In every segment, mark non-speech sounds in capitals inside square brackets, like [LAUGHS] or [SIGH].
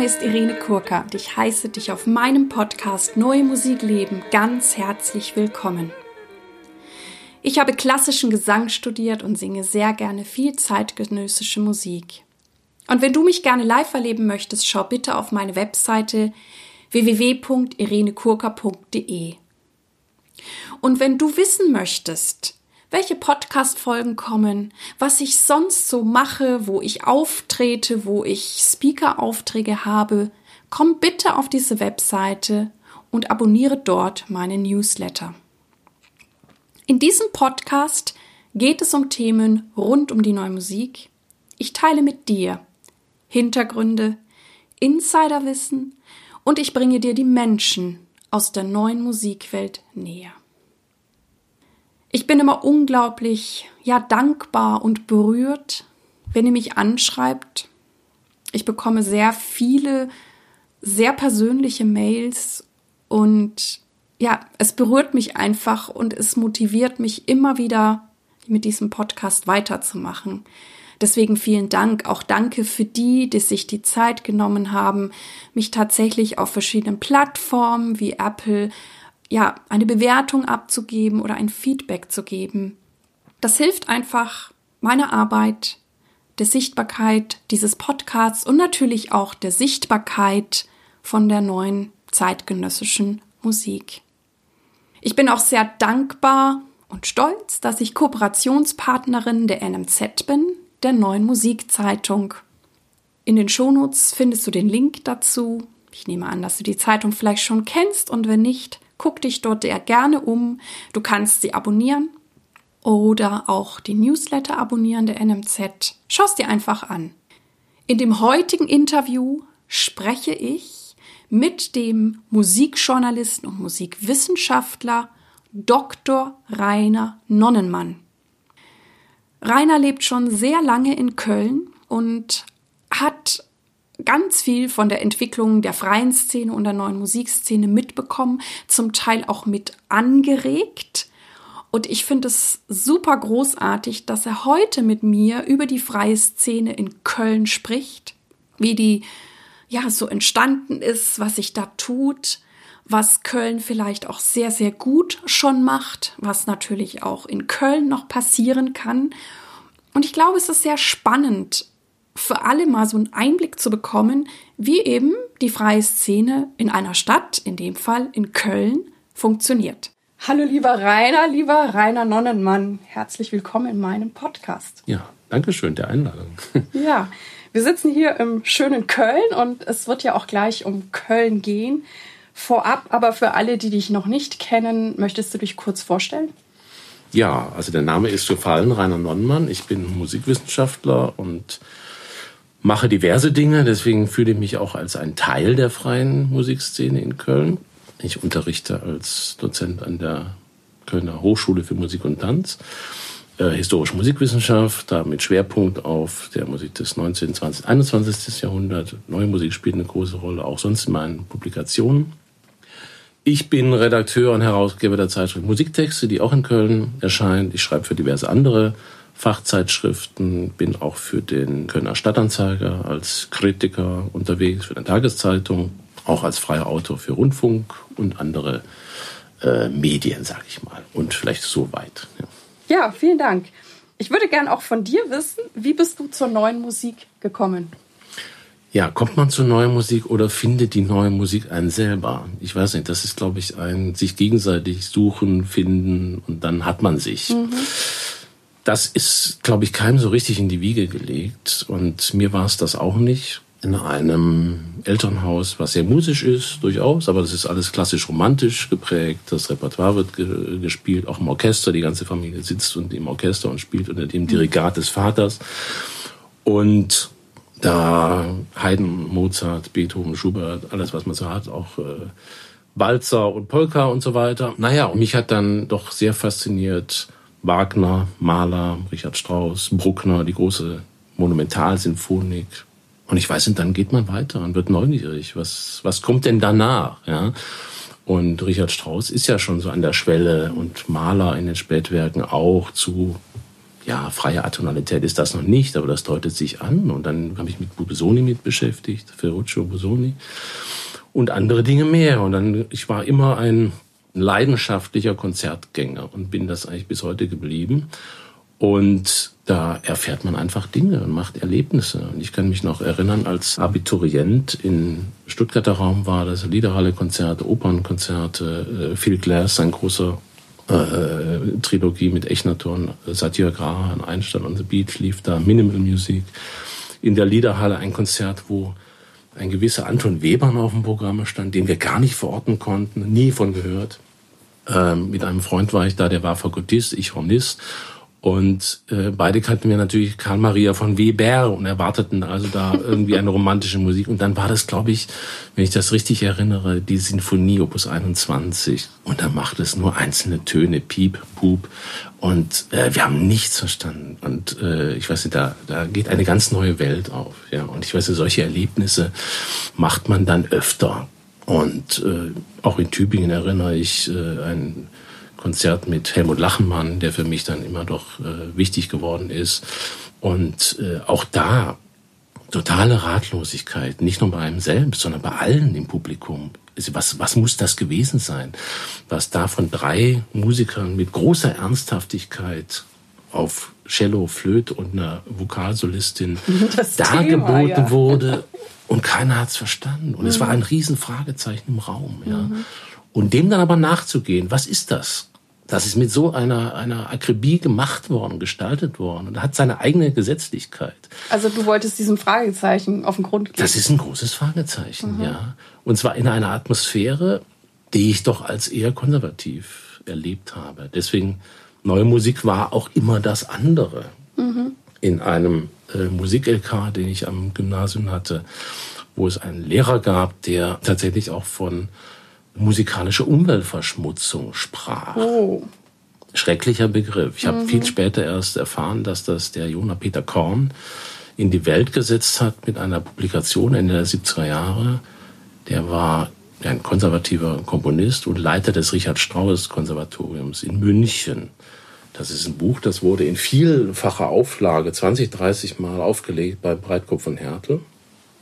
Name ist Irene Kurka und ich heiße dich auf meinem Podcast Neue Musik leben ganz herzlich willkommen. Ich habe klassischen Gesang studiert und singe sehr gerne viel zeitgenössische Musik. Und wenn du mich gerne live erleben möchtest, schau bitte auf meine Webseite www.irenekurka.de. Und wenn du wissen möchtest, welche Podcast-Folgen kommen, was ich sonst so mache, wo ich auftrete, wo ich Speaker-Aufträge habe, komm bitte auf diese Webseite und abonniere dort meinen Newsletter. In diesem Podcast geht es um Themen rund um die neue Musik. Ich teile mit dir Hintergründe, Insiderwissen und ich bringe dir die Menschen aus der neuen Musikwelt näher. Ich bin immer unglaublich, ja, dankbar und berührt, wenn ihr mich anschreibt. Ich bekomme sehr viele, sehr persönliche Mails und ja, es berührt mich einfach und es motiviert mich immer wieder, mit diesem Podcast weiterzumachen. Deswegen vielen Dank. Auch danke für die, die sich die Zeit genommen haben, mich tatsächlich auf verschiedenen Plattformen wie Apple ja, eine Bewertung abzugeben oder ein Feedback zu geben. Das hilft einfach meiner Arbeit, der Sichtbarkeit dieses Podcasts und natürlich auch der Sichtbarkeit von der neuen zeitgenössischen Musik. Ich bin auch sehr dankbar und stolz, dass ich Kooperationspartnerin der NMZ bin, der neuen Musikzeitung. In den Shownotes findest du den Link dazu. Ich nehme an, dass du die Zeitung vielleicht schon kennst und wenn nicht, Guck dich dort sehr gerne um. Du kannst sie abonnieren oder auch die Newsletter abonnieren der NMZ. Schau es dir einfach an. In dem heutigen Interview spreche ich mit dem Musikjournalisten und Musikwissenschaftler Dr. Rainer Nonnenmann. Rainer lebt schon sehr lange in Köln und hat ganz viel von der Entwicklung der freien Szene und der neuen Musikszene mitbekommen, zum Teil auch mit angeregt. Und ich finde es super großartig, dass er heute mit mir über die freie Szene in Köln spricht, wie die ja so entstanden ist, was sich da tut, was Köln vielleicht auch sehr, sehr gut schon macht, was natürlich auch in Köln noch passieren kann. Und ich glaube, es ist sehr spannend, für alle mal so einen Einblick zu bekommen, wie eben die freie Szene in einer Stadt, in dem Fall in Köln, funktioniert. Hallo lieber Rainer, lieber Rainer Nonnenmann, herzlich willkommen in meinem Podcast. Ja, danke schön der Einladung. [LAUGHS] Ja, wir sitzen hier im schönen Köln und es wird ja auch gleich um Köln gehen. Vorab, aber für alle, die dich noch nicht kennen, möchtest du dich kurz vorstellen? Ja, also der Name ist gefallen, Rainer Nonnenmann. Ich bin Musikwissenschaftler und mache diverse Dinge, deswegen fühle ich mich auch als ein Teil der freien Musikszene in Köln. Ich unterrichte als Dozent an der Kölner Hochschule für Musik und Tanz, äh, historische Musikwissenschaft, da mit Schwerpunkt auf der Musik des 19., 20., 21. Jahrhunderts. Neue Musik spielt eine große Rolle, auch sonst in meinen Publikationen. Ich bin Redakteur und Herausgeber der Zeitschrift Musiktexte, die auch in Köln erscheint. Ich schreibe für diverse andere Fachzeitschriften, bin auch für den Kölner Stadtanzeiger als Kritiker unterwegs, für eine Tageszeitung, auch als freier Autor für Rundfunk und andere äh, Medien, sage ich mal. Und vielleicht so weit. Ja. ja, vielen Dank. Ich würde gern auch von dir wissen, wie bist du zur neuen Musik gekommen? Ja, kommt man zur neuen Musik oder findet die neue Musik einen selber? Ich weiß nicht, das ist, glaube ich, ein sich gegenseitig suchen, finden und dann hat man sich. Mhm das ist, glaube ich, keinem so richtig in die Wiege gelegt. Und mir war es das auch nicht. In einem Elternhaus, was sehr musisch ist, durchaus, aber das ist alles klassisch romantisch geprägt. Das Repertoire wird ge gespielt, auch im Orchester. Die ganze Familie sitzt und im Orchester und spielt unter dem Dirigat des Vaters. Und da Haydn, Mozart, Beethoven, Schubert, alles, was man so hat, auch äh, Walzer und Polka und so weiter. Naja, und mich hat dann doch sehr fasziniert Wagner, Mahler, Richard Strauss, Bruckner, die große Monumentalsinfonik. Und ich weiß, und dann geht man weiter und wird neugierig. Was, was kommt denn danach? Ja? Und Richard Strauss ist ja schon so an der Schwelle und Mahler in den Spätwerken auch zu ja, freie Atonalität ist das noch nicht, aber das deutet sich an. Und dann habe ich mich mit Busoni mit beschäftigt, Ferruccio Busoni und andere Dinge mehr. Und dann, ich war immer ein leidenschaftlicher Konzertgänger und bin das eigentlich bis heute geblieben. Und da erfährt man einfach Dinge und macht Erlebnisse. Und ich kann mich noch erinnern, als Abiturient in Stuttgarter Raum war das Liederhalle-Konzerte, Opernkonzerte, äh, Phil Glass, ein großer äh, Trilogie mit Echnaton, Satyagraha, Einstein on the Beach lief da, Minimal Music. In der Liederhalle ein Konzert, wo ein gewisser Anton Webern auf dem Programm stand, den wir gar nicht verorten konnten, nie von gehört. Ähm, mit einem Freund war ich da, der war Fagottist, ich Hornist. Und äh, beide kannten wir natürlich Karl Maria von Weber und erwarteten also da irgendwie eine romantische Musik. Und dann war das, glaube ich, wenn ich das richtig erinnere, die Sinfonie Opus 21. Und da macht es nur einzelne Töne, Piep, Pup. Und äh, wir haben nichts verstanden. Und äh, ich weiß nicht, da, da geht eine ganz neue Welt auf. Ja. Und ich weiß nicht, solche Erlebnisse macht man dann öfter. Und äh, auch in Tübingen erinnere ich äh, ein Konzert mit Helmut Lachenmann, der für mich dann immer doch äh, wichtig geworden ist. Und äh, auch da totale Ratlosigkeit, nicht nur bei einem selbst, sondern bei allen im Publikum. Was, was muss das gewesen sein? Was da von drei Musikern mit großer Ernsthaftigkeit auf Cello, Flöte und einer Vokalsolistin [LAUGHS] das dargeboten Thema, ja. wurde und keiner hat's verstanden. Und mhm. es war ein Riesenfragezeichen im Raum. Ja. Mhm. Und dem dann aber nachzugehen, was ist das? Das ist mit so einer, einer Akribie gemacht worden, gestaltet worden und hat seine eigene Gesetzlichkeit. Also du wolltest diesem Fragezeichen auf den Grund gehen. Das ist ein großes Fragezeichen, mhm. ja. Und zwar in einer Atmosphäre, die ich doch als eher konservativ erlebt habe. Deswegen, neue Musik war auch immer das andere. Mhm. In einem äh, Musik-LK, den ich am Gymnasium hatte, wo es einen Lehrer gab, der tatsächlich auch von musikalische Umweltverschmutzung sprach. Oh. Schrecklicher Begriff. Ich mhm. habe viel später erst erfahren, dass das der Jonah Peter Korn in die Welt gesetzt hat mit einer Publikation Ende der 70er Jahre. Der war ein konservativer Komponist und Leiter des Richard Strauss Konservatoriums in München. Das ist ein Buch, das wurde in vielfacher Auflage 20, 30 Mal aufgelegt bei Breitkopf und Härtel.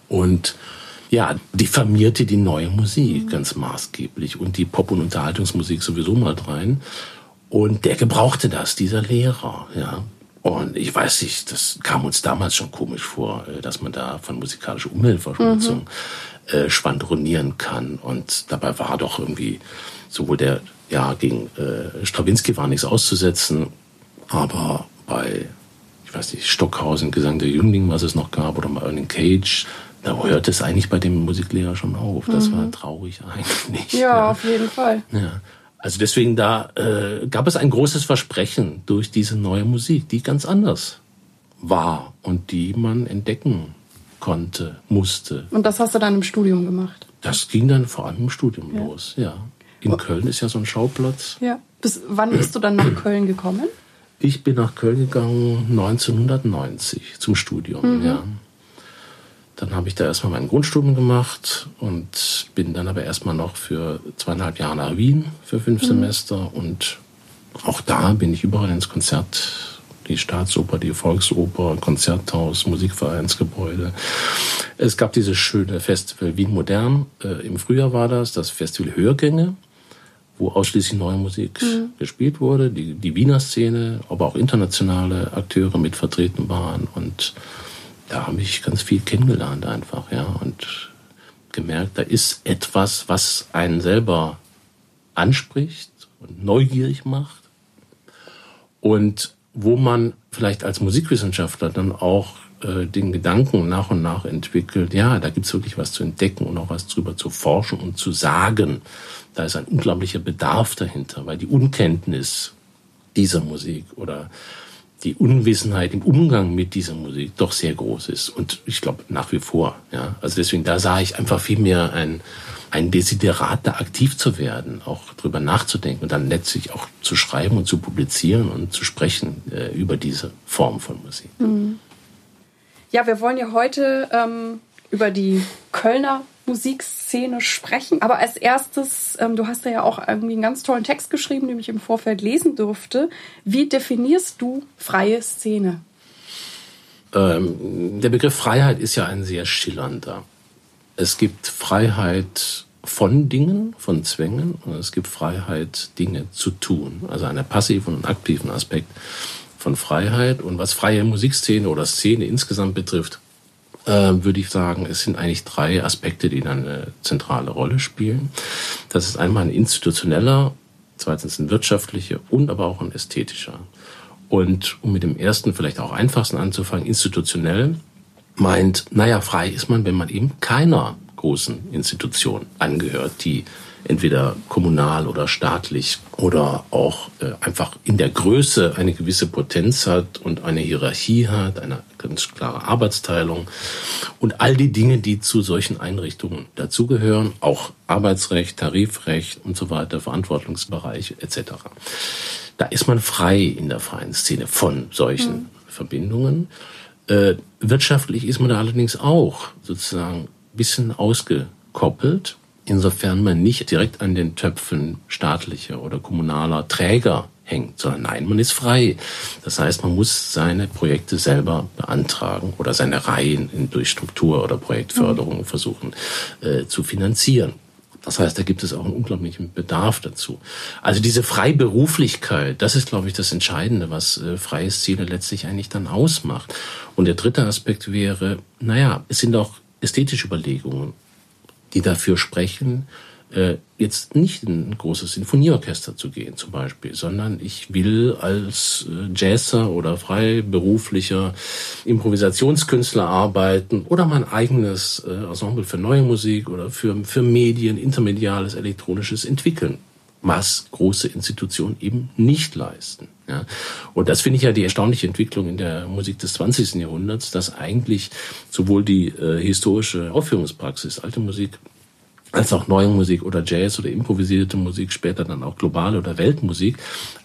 Und ja, diffamierte die neue Musik mhm. ganz maßgeblich und die Pop- und Unterhaltungsmusik sowieso mal rein. Und der gebrauchte das, dieser Lehrer, ja. Und ich weiß nicht, das kam uns damals schon komisch vor, äh, dass man da von musikalischer Umweltverschmutzung mhm. äh, schwadronieren kann. Und dabei war doch irgendwie sowohl der, ja, gegen äh, Strawinski war nichts auszusetzen, aber bei, ich weiß nicht, Stockhausen, Gesang der Jüngling, was es noch gab, oder mal Ernie Cage, da hört es eigentlich bei dem Musiklehrer schon auf. Das mhm. war traurig eigentlich. Ja, ja, auf jeden Fall. Ja. Also deswegen da äh, gab es ein großes Versprechen durch diese neue Musik, die ganz anders war und die man entdecken konnte, musste. Und das hast du dann im Studium gemacht? Das ging dann vor allem im Studium ja. los, ja. In Köln ist ja so ein Schauplatz. Ja. Bis wann bist du dann nach Köln gekommen? Ich bin nach Köln gegangen 1990 zum Studium, mhm. ja. Dann habe ich da erstmal mein Grundstudium gemacht und bin dann aber erstmal noch für zweieinhalb Jahre nach Wien für fünf mhm. Semester. Und auch da bin ich überall ins Konzert, die Staatsoper, die Volksoper, Konzerthaus, Musikvereinsgebäude. Es gab dieses schöne Festival Wien Modern. Äh, Im Frühjahr war das, das Festival Hörgänge wo ausschließlich neue Musik mhm. gespielt wurde, die, die Wiener Szene, aber auch internationale Akteure mit vertreten waren und da habe ich ganz viel kennengelernt einfach, ja, und gemerkt, da ist etwas, was einen selber anspricht und neugierig macht und wo man vielleicht als Musikwissenschaftler dann auch äh, den Gedanken nach und nach entwickelt, ja, da gibt's wirklich was zu entdecken und auch was drüber zu forschen und zu sagen. Da ist ein unglaublicher Bedarf dahinter, weil die Unkenntnis dieser Musik oder die Unwissenheit im Umgang mit dieser Musik doch sehr groß ist. Und ich glaube nach wie vor. Ja, also deswegen da sah ich einfach viel mehr ein ein Desiderat, da aktiv zu werden, auch drüber nachzudenken und dann letztlich auch zu schreiben und zu publizieren und zu sprechen äh, über diese Form von Musik. Mhm. Ja, wir wollen ja heute ähm, über die Kölner Musikszene sprechen. Aber als erstes, ähm, du hast ja auch irgendwie einen ganz tollen Text geschrieben, den ich im Vorfeld lesen durfte. Wie definierst du freie Szene? Ähm, der Begriff Freiheit ist ja ein sehr schillernder. Es gibt Freiheit von Dingen, von Zwängen und es gibt Freiheit, Dinge zu tun. Also einen passiven und aktiven Aspekt von Freiheit. Und was freie Musikszene oder Szene insgesamt betrifft, würde ich sagen, es sind eigentlich drei Aspekte, die dann eine zentrale Rolle spielen. Das ist einmal ein institutioneller, zweitens ein wirtschaftlicher und aber auch ein ästhetischer. Und um mit dem ersten vielleicht auch einfachsten anzufangen, institutionell meint, naja, frei ist man, wenn man eben keiner großen Institution angehört, die entweder kommunal oder staatlich oder auch äh, einfach in der Größe eine gewisse Potenz hat und eine Hierarchie hat, eine ganz klare Arbeitsteilung und all die Dinge, die zu solchen Einrichtungen dazugehören, auch Arbeitsrecht, Tarifrecht und so weiter, Verantwortungsbereich etc. Da ist man frei in der freien Szene von solchen mhm. Verbindungen. Äh, wirtschaftlich ist man da allerdings auch sozusagen bisschen ausgekoppelt, insofern man nicht direkt an den Töpfen staatlicher oder kommunaler Träger hängt, sondern nein, man ist frei. Das heißt, man muss seine Projekte selber beantragen oder seine Reihen durch Struktur- oder Projektförderung mhm. versuchen äh, zu finanzieren. Das heißt, da gibt es auch einen unglaublichen Bedarf dazu. Also diese Freiberuflichkeit, das ist, glaube ich, das Entscheidende, was äh, freie Szene letztlich eigentlich dann ausmacht. Und der dritte Aspekt wäre, naja, es sind auch ästhetische Überlegungen, die dafür sprechen, jetzt nicht in ein großes Sinfonieorchester zu gehen zum Beispiel, sondern ich will als äh, Jazzer oder freiberuflicher Improvisationskünstler arbeiten oder mein eigenes äh, Ensemble für neue Musik oder für, für Medien, intermediales, elektronisches entwickeln was große Institutionen eben nicht leisten. Ja. Und das finde ich ja die erstaunliche Entwicklung in der Musik des 20. Jahrhunderts, dass eigentlich sowohl die äh, historische Aufführungspraxis, alte Musik, als auch neue Musik oder Jazz oder improvisierte Musik, später dann auch globale oder Weltmusik,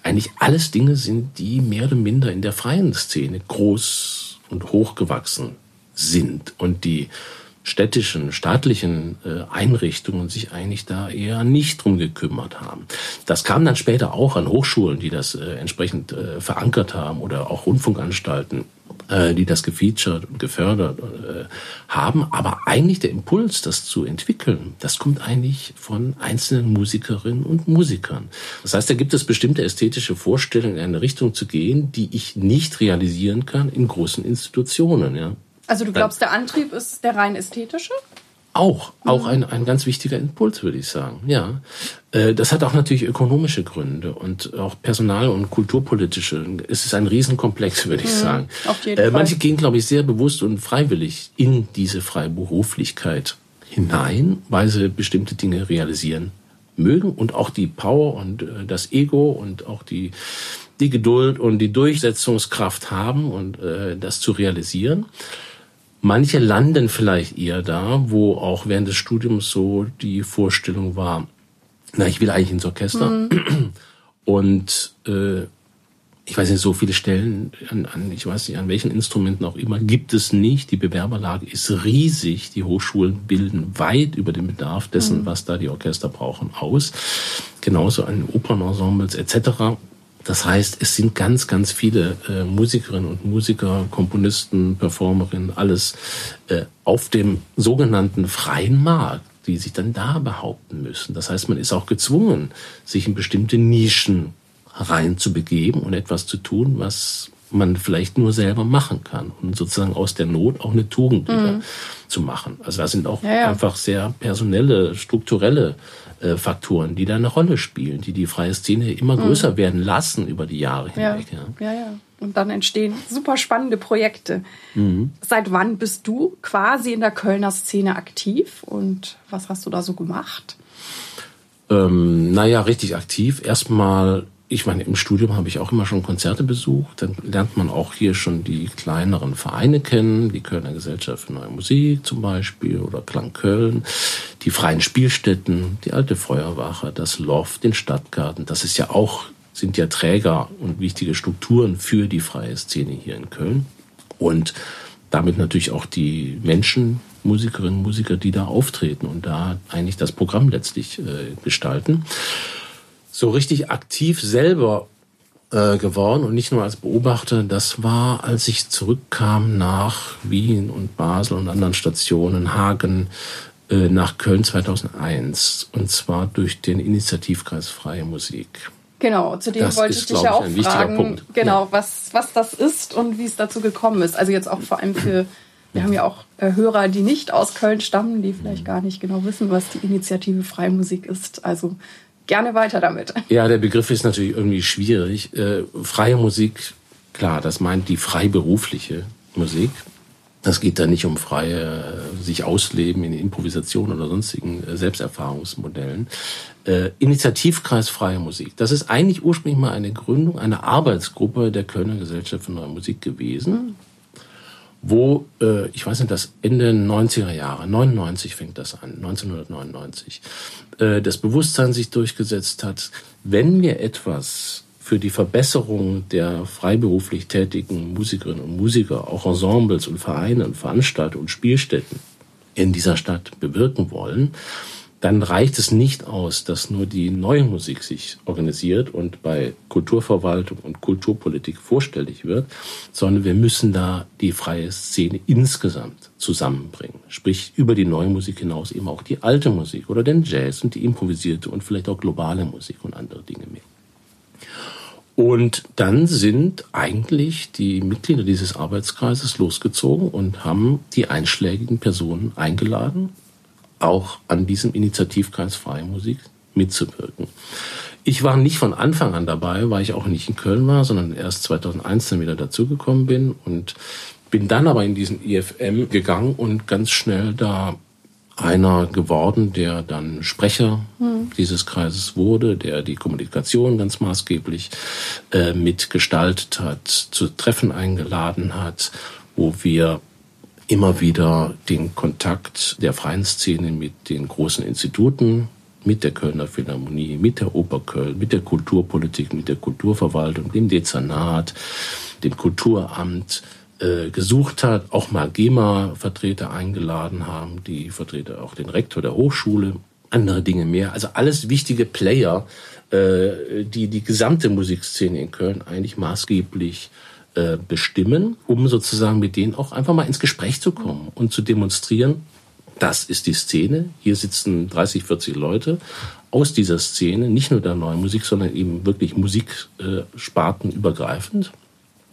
eigentlich alles Dinge sind, die mehr oder minder in der freien Szene groß und hochgewachsen sind und die städtischen, staatlichen äh, Einrichtungen sich eigentlich da eher nicht drum gekümmert haben. Das kam dann später auch an Hochschulen, die das äh, entsprechend äh, verankert haben oder auch Rundfunkanstalten, äh, die das gefeatured und gefördert äh, haben. Aber eigentlich der Impuls, das zu entwickeln, das kommt eigentlich von einzelnen Musikerinnen und Musikern. Das heißt, da gibt es bestimmte ästhetische Vorstellungen, in eine Richtung zu gehen, die ich nicht realisieren kann in großen Institutionen. Ja. Also du glaubst, der Antrieb ist der rein ästhetische? Auch, auch ein, ein ganz wichtiger Impuls, würde ich sagen. Ja, äh, das hat auch natürlich ökonomische Gründe und auch personal- und kulturpolitische. Es ist ein Riesenkomplex, [LAUGHS] würde ich mhm, sagen. Auf jeden äh, manche Fall. gehen, glaube ich, sehr bewusst und freiwillig in diese Freiberuflichkeit hinein, weil sie bestimmte Dinge realisieren mögen und auch die Power und äh, das Ego und auch die die Geduld und die Durchsetzungskraft haben und das zu realisieren. Manche landen vielleicht eher da, wo auch während des Studiums so die Vorstellung war, na, ich will eigentlich ins Orchester. Mhm. [CLEARS THROAT] Und äh, ich weiß nicht, so viele Stellen an, an, ich weiß nicht, an welchen Instrumenten auch immer, gibt es nicht. Die Bewerberlage ist riesig. Die Hochschulen bilden weit über den Bedarf dessen, mhm. was da die Orchester brauchen, aus. Genauso an Opernensembles etc. Das heißt, es sind ganz, ganz viele äh, Musikerinnen und Musiker, Komponisten, Performerinnen, alles äh, auf dem sogenannten freien Markt, die sich dann da behaupten müssen. Das heißt, man ist auch gezwungen, sich in bestimmte Nischen reinzubegeben und etwas zu tun, was man vielleicht nur selber machen kann und sozusagen aus der Not auch eine Tugend wieder mhm. zu machen. Also da sind auch ja, ja. einfach sehr personelle, strukturelle äh, Faktoren, die da eine Rolle spielen, die die freie Szene immer mhm. größer mhm. werden lassen über die Jahre hinweg. Ja. ja, ja. Und dann entstehen super spannende Projekte. Mhm. Seit wann bist du quasi in der Kölner Szene aktiv und was hast du da so gemacht? Ähm, naja, richtig aktiv. Erstmal ich meine, im Studium habe ich auch immer schon Konzerte besucht. Dann lernt man auch hier schon die kleineren Vereine kennen, die Kölner Gesellschaft für Neue Musik zum Beispiel oder Klang Köln, die freien Spielstätten, die alte Feuerwache, das Loft, den Stadtgarten. Das ist ja auch, sind ja Träger und wichtige Strukturen für die freie Szene hier in Köln. Und damit natürlich auch die Menschen, Musikerinnen Musiker, die da auftreten und da eigentlich das Programm letztlich äh, gestalten. So richtig aktiv selber äh, geworden und nicht nur als Beobachter. Das war, als ich zurückkam nach Wien und Basel und anderen Stationen, Hagen, äh, nach Köln 2001 und zwar durch den Initiativkreis Freie Musik. Genau, zu dem das wollte ist, ich dich ja auch fragen, genau, ja. was, was das ist und wie es dazu gekommen ist. Also jetzt auch vor allem für, wir haben ja auch äh, Hörer, die nicht aus Köln stammen, die vielleicht gar nicht genau wissen, was die Initiative Freie Musik ist. Also gerne weiter damit. Ja, der Begriff ist natürlich irgendwie schwierig. Äh, freie Musik, klar, das meint die freiberufliche Musik. Das geht da nicht um freie sich ausleben in Improvisation oder sonstigen äh, Selbsterfahrungsmodellen. Äh, Initiativkreis Freie Musik. Das ist eigentlich ursprünglich mal eine Gründung einer Arbeitsgruppe der Kölner Gesellschaft für Neue Musik gewesen, wo, äh, ich weiß nicht, das Ende 90er Jahre, 99 fängt das an, 1999, äh, das Bewusstsein sich durchgesetzt hat, wenn wir etwas für die Verbesserung der freiberuflich tätigen Musikerinnen und Musiker, auch Ensembles und Vereine und Veranstaltungen und Spielstätten in dieser Stadt bewirken wollen, dann reicht es nicht aus, dass nur die neue Musik sich organisiert und bei Kulturverwaltung und Kulturpolitik vorstellig wird, sondern wir müssen da die freie Szene insgesamt zusammenbringen. Sprich, über die neue Musik hinaus eben auch die alte Musik oder den Jazz und die improvisierte und vielleicht auch globale Musik und andere Dinge mehr. Und dann sind eigentlich die Mitglieder dieses Arbeitskreises losgezogen und haben die einschlägigen Personen eingeladen, auch an diesem Initiativkreis Freie Musik mitzuwirken. Ich war nicht von Anfang an dabei, weil ich auch nicht in Köln war, sondern erst 2001 dann wieder dazugekommen bin und bin dann aber in diesen IFM gegangen und ganz schnell da einer geworden, der dann Sprecher hm. dieses Kreises wurde, der die Kommunikation ganz maßgeblich äh, mitgestaltet hat, zu Treffen eingeladen hat, wo wir immer wieder den Kontakt der freien Szene mit den großen Instituten, mit der Kölner Philharmonie, mit der Oper Köln, mit der Kulturpolitik, mit der Kulturverwaltung, dem Dezernat, dem Kulturamt, äh, gesucht hat, auch mal GEMA-Vertreter eingeladen haben, die Vertreter auch den Rektor der Hochschule, andere Dinge mehr. Also alles wichtige Player, äh, die die gesamte Musikszene in Köln eigentlich maßgeblich äh, bestimmen, um sozusagen mit denen auch einfach mal ins Gespräch zu kommen und zu demonstrieren, das ist die Szene. Hier sitzen 30, 40 Leute aus dieser Szene, nicht nur der neuen Musik, sondern eben wirklich Musiksparten übergreifend.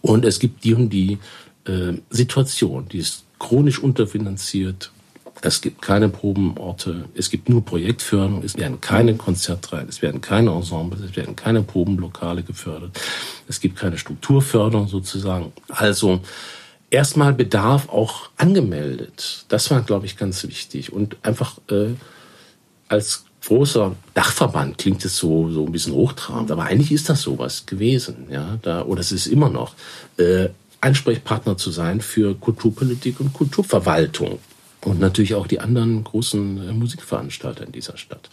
Und es gibt die und die äh, Situation. Die ist chronisch unterfinanziert. Es gibt keine Probenorte, es gibt nur Projektförderung, es werden keine Konzertreihen, es werden keine Ensembles, es werden keine Probenlokale gefördert, es gibt keine Strukturförderung sozusagen. Also erstmal Bedarf auch angemeldet. Das war, glaube ich, ganz wichtig. Und einfach äh, als großer Dachverband klingt es so so ein bisschen hochtrabend, aber eigentlich ist das sowas gewesen, ja, da oder es ist immer noch. Äh, Ansprechpartner zu sein für Kulturpolitik und Kulturverwaltung und natürlich auch die anderen großen äh, Musikveranstalter in dieser Stadt.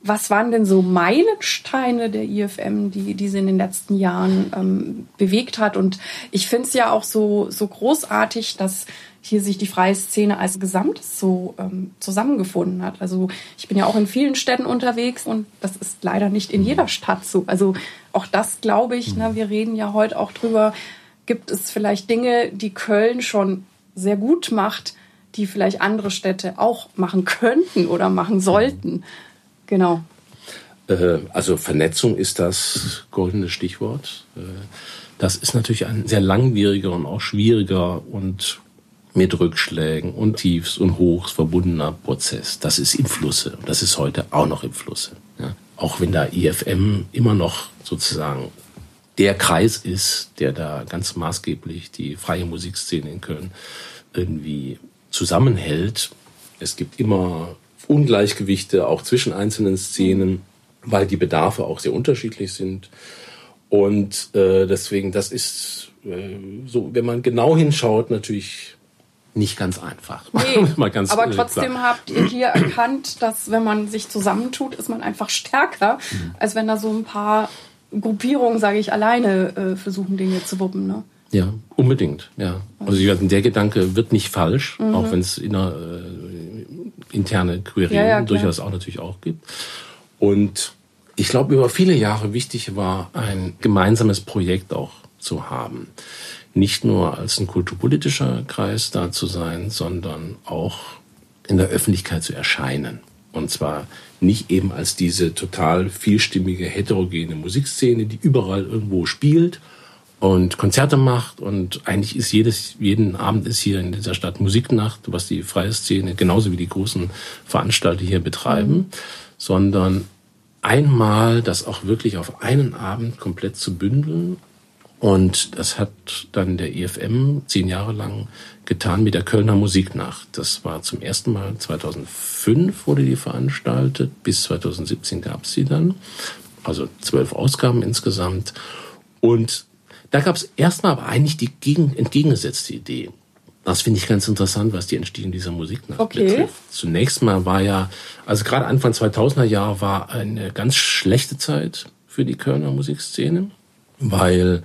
Was waren denn so Meilensteine der IFM, die, die sie in den letzten Jahren ähm, bewegt hat? Und ich finde es ja auch so, so großartig, dass hier sich die freie Szene als Gesamtes so ähm, zusammengefunden hat. Also ich bin ja auch in vielen Städten unterwegs und das ist leider nicht in jeder Stadt so. Also auch das glaube ich, ne, wir reden ja heute auch drüber, gibt es vielleicht Dinge, die Köln schon sehr gut macht, die vielleicht andere Städte auch machen könnten oder machen sollten. Genau. Äh, also Vernetzung ist das goldene Stichwort. Äh, das ist natürlich ein sehr langwieriger und auch schwieriger und mit Rückschlägen und Tiefs und Hochs verbundener Prozess. Das ist im Flusse. Das ist heute auch noch im Flusse. Ja. Auch wenn da IFM immer noch sozusagen der Kreis ist, der da ganz maßgeblich die freie Musikszene in Köln irgendwie zusammenhält. Es gibt immer Ungleichgewichte auch zwischen einzelnen Szenen, weil die Bedarfe auch sehr unterschiedlich sind. Und äh, deswegen, das ist äh, so, wenn man genau hinschaut, natürlich nicht ganz einfach. Nee, [LAUGHS] ganz, aber trotzdem klar. habt ihr hier erkannt, dass wenn man sich zusammentut, ist man einfach stärker, mhm. als wenn da so ein paar Gruppierungen, sage ich, alleine äh, versuchen, Dinge zu wuppen. Ne? Ja, unbedingt, ja. Also der Gedanke wird nicht falsch, mhm. auch wenn es inner, äh, interne Querien ja, ja, durchaus auch natürlich auch gibt. Und ich glaube, über viele Jahre wichtig war, ein gemeinsames Projekt auch zu haben. Nicht nur als ein kulturpolitischer Kreis da zu sein, sondern auch in der Öffentlichkeit zu erscheinen. Und zwar nicht eben als diese total vielstimmige, heterogene Musikszene, die überall irgendwo spielt und Konzerte macht. Und eigentlich ist jedes, jeden Abend ist hier in dieser Stadt Musiknacht, was die freie Szene genauso wie die großen Veranstalter hier betreiben, mhm. sondern einmal das auch wirklich auf einen Abend komplett zu bündeln. Und das hat dann der EFM zehn Jahre lang getan mit der Kölner Musiknacht. Das war zum ersten Mal 2005 wurde die veranstaltet, bis 2017 gab es sie dann. Also zwölf Ausgaben insgesamt. Und da gab es erstmal aber eigentlich die gegen, entgegengesetzte Idee. Das finde ich ganz interessant, was die Entstehung dieser Musiknacht okay. betrifft. Zunächst mal war ja, also gerade Anfang 2000er Jahre war eine ganz schlechte Zeit für die Kölner Musikszene, weil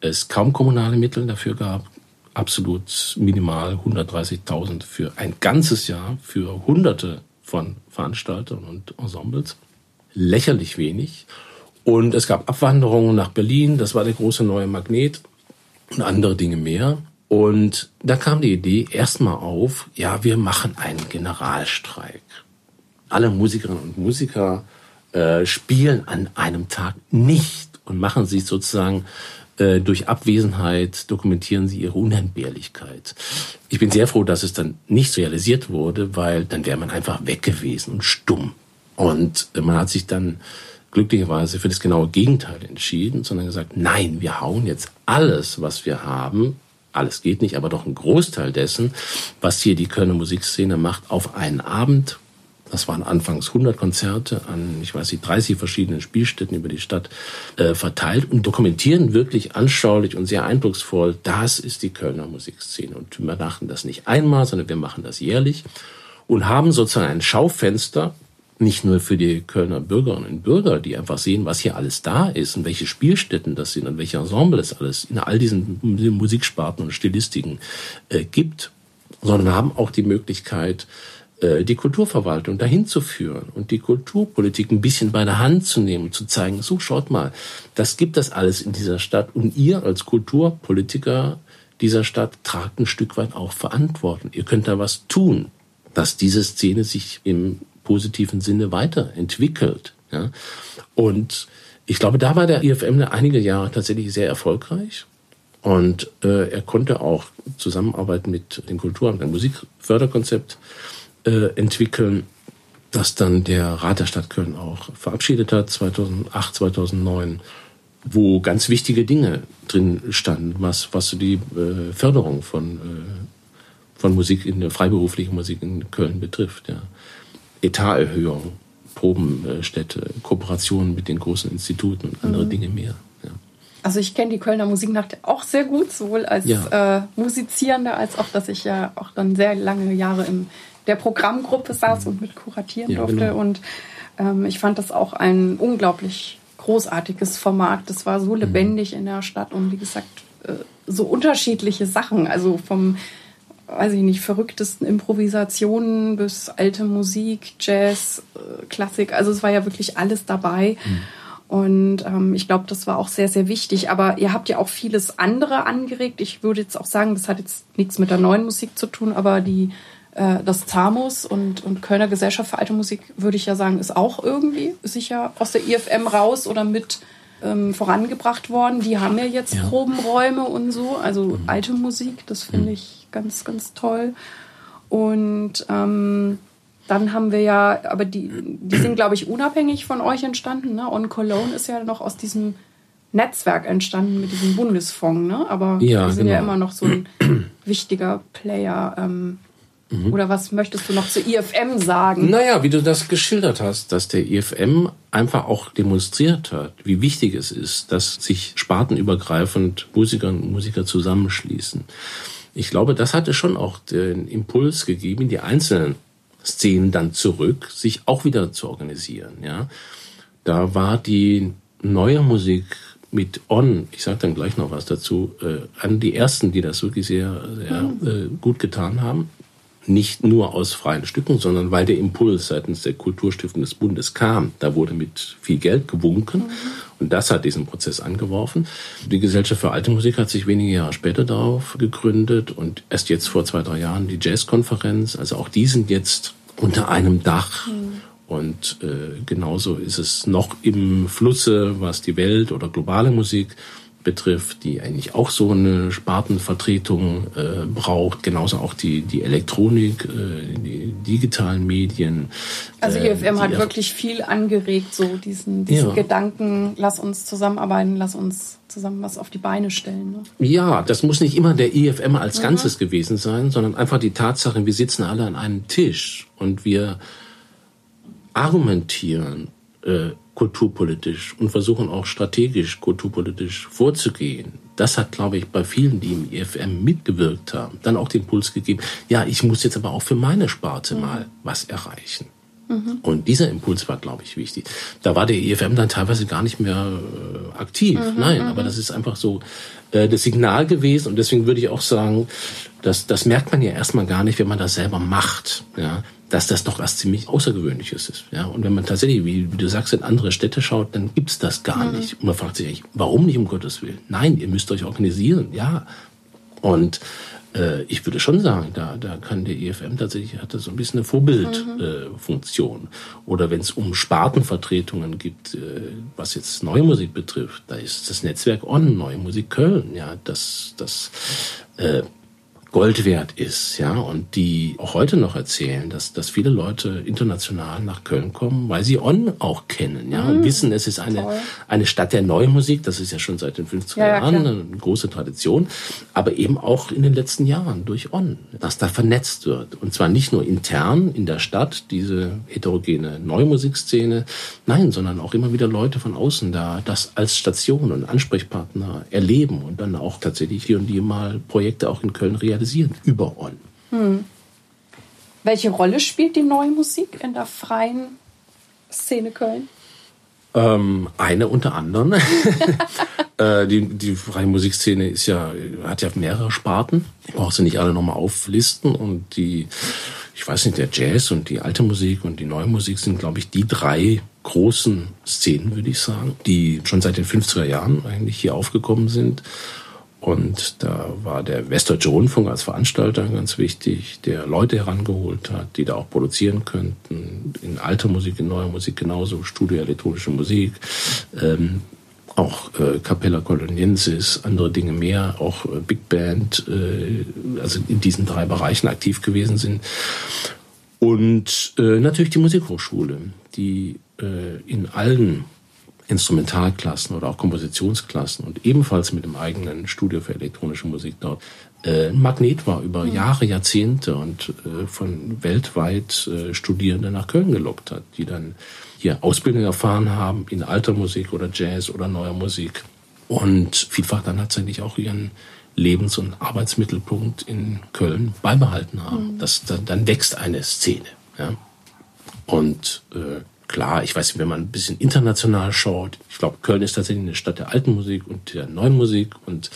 es kaum kommunale Mittel dafür gab, absolut minimal 130.000 für ein ganzes Jahr für Hunderte von Veranstaltern und Ensembles. Lächerlich wenig. Und es gab Abwanderungen nach Berlin, das war der große neue Magnet und andere Dinge mehr. Und da kam die Idee erstmal auf, ja, wir machen einen Generalstreik. Alle Musikerinnen und Musiker äh, spielen an einem Tag nicht und machen sich sozusagen äh, durch Abwesenheit dokumentieren sie ihre Unentbehrlichkeit. Ich bin sehr froh, dass es dann nicht realisiert wurde, weil dann wäre man einfach weg gewesen und stumm. Und man hat sich dann glücklicherweise für das genaue Gegenteil entschieden, sondern gesagt, nein, wir hauen jetzt alles, was wir haben, alles geht nicht, aber doch ein Großteil dessen, was hier die Kölner Musikszene macht, auf einen Abend. Das waren anfangs 100 Konzerte an, ich weiß nicht, 30 verschiedenen Spielstätten über die Stadt äh, verteilt und dokumentieren wirklich anschaulich und sehr eindrucksvoll, das ist die Kölner Musikszene. Und wir machen das nicht einmal, sondern wir machen das jährlich und haben sozusagen ein Schaufenster nicht nur für die Kölner Bürgerinnen und Bürger, die einfach sehen, was hier alles da ist und welche Spielstätten das sind und welche Ensemble es alles in all diesen Musiksparten und Stilistiken äh, gibt, sondern haben auch die Möglichkeit, äh, die Kulturverwaltung dahin zu führen und die Kulturpolitik ein bisschen bei der Hand zu nehmen, zu zeigen, so schaut mal, das gibt das alles in dieser Stadt und ihr als Kulturpolitiker dieser Stadt tragt ein Stück weit auch Verantwortung. Ihr könnt da was tun, dass diese Szene sich im positiven Sinne weiterentwickelt. Ja? Und ich glaube, da war der IFM einige Jahre tatsächlich sehr erfolgreich. Und äh, er konnte auch Zusammenarbeit mit dem Kulturamt, ein Musikförderkonzept äh, entwickeln, das dann der Rat der Stadt Köln auch verabschiedet hat, 2008, 2009, wo ganz wichtige Dinge drin standen, was, was die äh, Förderung von, äh, von Musik in der freiberuflichen Musik in Köln betrifft. Ja. Etaterhöhung, Probenstätte, Kooperationen mit den großen Instituten und andere mhm. Dinge mehr. Ja. Also ich kenne die Kölner Musiknacht auch sehr gut, sowohl als ja. äh, Musizierende als auch, dass ich ja auch dann sehr lange Jahre in der Programmgruppe saß und mit kuratieren ja, durfte. Genau. Und ähm, ich fand das auch ein unglaublich großartiges Format. Das war so mhm. lebendig mhm. in der Stadt und wie gesagt, äh, so unterschiedliche Sachen. Also vom weiß ich nicht, verrücktesten Improvisationen bis alte Musik, Jazz, äh, Klassik. Also es war ja wirklich alles dabei. Mhm. Und ähm, ich glaube, das war auch sehr, sehr wichtig. Aber ihr habt ja auch vieles andere angeregt. Ich würde jetzt auch sagen, das hat jetzt nichts mit der neuen Musik zu tun, aber die äh, das ZAMUS und, und Kölner Gesellschaft für alte Musik, würde ich ja sagen, ist auch irgendwie sicher aus der IFM raus oder mit ähm, vorangebracht worden. Die haben ja jetzt ja. Probenräume und so, also mhm. alte Musik, das finde mhm. ich ganz, ganz toll. Und ähm, dann haben wir ja, aber die, die sind, glaube ich, unabhängig von euch entstanden. Ne? On Cologne ist ja noch aus diesem Netzwerk entstanden mit diesem Bundesfonds, ne? Aber ja, die sind genau. ja immer noch so ein [CLEARS THROAT] wichtiger Player. Ähm, mhm. Oder was möchtest du noch zu IFM sagen? Naja, wie du das geschildert hast, dass der IFM einfach auch demonstriert hat, wie wichtig es ist, dass sich spartenübergreifend Musikerinnen und Musiker zusammenschließen ich glaube, das hatte schon auch den Impuls gegeben, die einzelnen Szenen dann zurück, sich auch wieder zu organisieren. Ja, da war die neue Musik mit On, ich sage dann gleich noch was dazu, äh, an die ersten, die das wirklich sehr, sehr mhm. äh, gut getan haben. Nicht nur aus freien Stücken, sondern weil der Impuls seitens der Kulturstiftung des Bundes kam. Da wurde mit viel Geld gewunken. Mhm. Und das hat diesen Prozess angeworfen. Die Gesellschaft für Alte Musik hat sich wenige Jahre später darauf gegründet und erst jetzt vor zwei, drei Jahren die Jazzkonferenz. Also auch die sind jetzt unter einem Dach. Mhm. Und äh, genauso ist es noch im Flusse, was die Welt oder globale Musik betrifft, die eigentlich auch so eine Spartenvertretung äh, braucht, genauso auch die, die Elektronik, äh, die digitalen Medien. Also IFM äh, hat wirklich viel angeregt, so diesen, diesen ja. Gedanken, lass uns zusammenarbeiten, lass uns zusammen was auf die Beine stellen. Ne? Ja, das muss nicht immer der IFM als mhm. Ganzes gewesen sein, sondern einfach die Tatsache, wir sitzen alle an einem Tisch und wir argumentieren äh, kulturpolitisch und versuchen auch strategisch kulturpolitisch vorzugehen. Das hat, glaube ich, bei vielen, die im IFM mitgewirkt haben, dann auch den Puls gegeben, ja, ich muss jetzt aber auch für meine Sparte mhm. mal was erreichen. Mhm. Und dieser Impuls war, glaube ich, wichtig. Da war der IFM dann teilweise gar nicht mehr äh, aktiv. Mhm, Nein, mhm. aber das ist einfach so äh, das Signal gewesen. Und deswegen würde ich auch sagen, das, das merkt man ja erstmal gar nicht, wenn man das selber macht. Ja? Dass das doch was ziemlich Außergewöhnliches ist. Ja? Und wenn man tatsächlich, wie, du sagst, in andere Städte schaut, dann gibt's das gar mhm. nicht. Und man fragt sich eigentlich, warum nicht um Gottes Willen? Nein, ihr müsst euch organisieren, ja. Und äh, ich würde schon sagen, da, da kann der EFM tatsächlich, hat das so ein bisschen eine Vorbildfunktion. Mhm. Äh, Oder wenn es um Spartenvertretungen gibt, äh, was jetzt Neue Musik betrifft, da ist das Netzwerk On, Neue Musik Köln, ja, das, das äh, Gold wert ist, ja, und die auch heute noch erzählen, dass, dass viele Leute international nach Köln kommen, weil sie On auch kennen, ja, und mhm. wissen, es ist eine, eine Stadt der Neumusik, das ist ja schon seit den 50er ja, Jahren klar. eine große Tradition, aber eben auch in den letzten Jahren durch On, dass da vernetzt wird. Und zwar nicht nur intern in der Stadt, diese heterogene Neumusikszene, nein, sondern auch immer wieder Leute von außen da, das als Station und Ansprechpartner erleben und dann auch tatsächlich hier und die mal Projekte auch in Köln realisieren realisieren über On. Hm. Welche Rolle spielt die neue Musik in der freien Szene Köln? Ähm, eine unter anderem. [LAUGHS] äh, die, die freie Musikszene ist ja, hat ja mehrere Sparten. Ich brauche sie nicht alle nochmal auflisten. Und die, ich weiß nicht, der Jazz und die alte Musik und die neue Musik sind, glaube ich, die drei großen Szenen, würde ich sagen, die schon seit den 50er Jahren eigentlich hier aufgekommen sind und da war der Westdeutsche Rundfunk als Veranstalter ganz wichtig, der Leute herangeholt hat, die da auch produzieren könnten. In alter Musik, in neuer Musik genauso, Studio elektronische Musik, ähm, auch äh, Capella Coloniensis, andere Dinge mehr, auch äh, Big Band, äh, also in diesen drei Bereichen aktiv gewesen sind. Und äh, natürlich die Musikhochschule, die äh, in allen Instrumentalklassen oder auch Kompositionsklassen und ebenfalls mit dem eigenen Studio für elektronische Musik dort äh, ein Magnet war über mhm. Jahre, Jahrzehnte und äh, von weltweit äh, Studierende nach Köln gelockt hat, die dann hier Ausbildung erfahren haben in alter Musik oder Jazz oder neuer Musik und vielfach dann tatsächlich auch ihren Lebens- und Arbeitsmittelpunkt in Köln beibehalten haben. Mhm. Das, dann, dann wächst eine Szene. Ja? Und äh, klar, ich weiß, wenn man ein bisschen international schaut, ich glaube, Köln ist tatsächlich eine Stadt der alten Musik und der neuen Musik und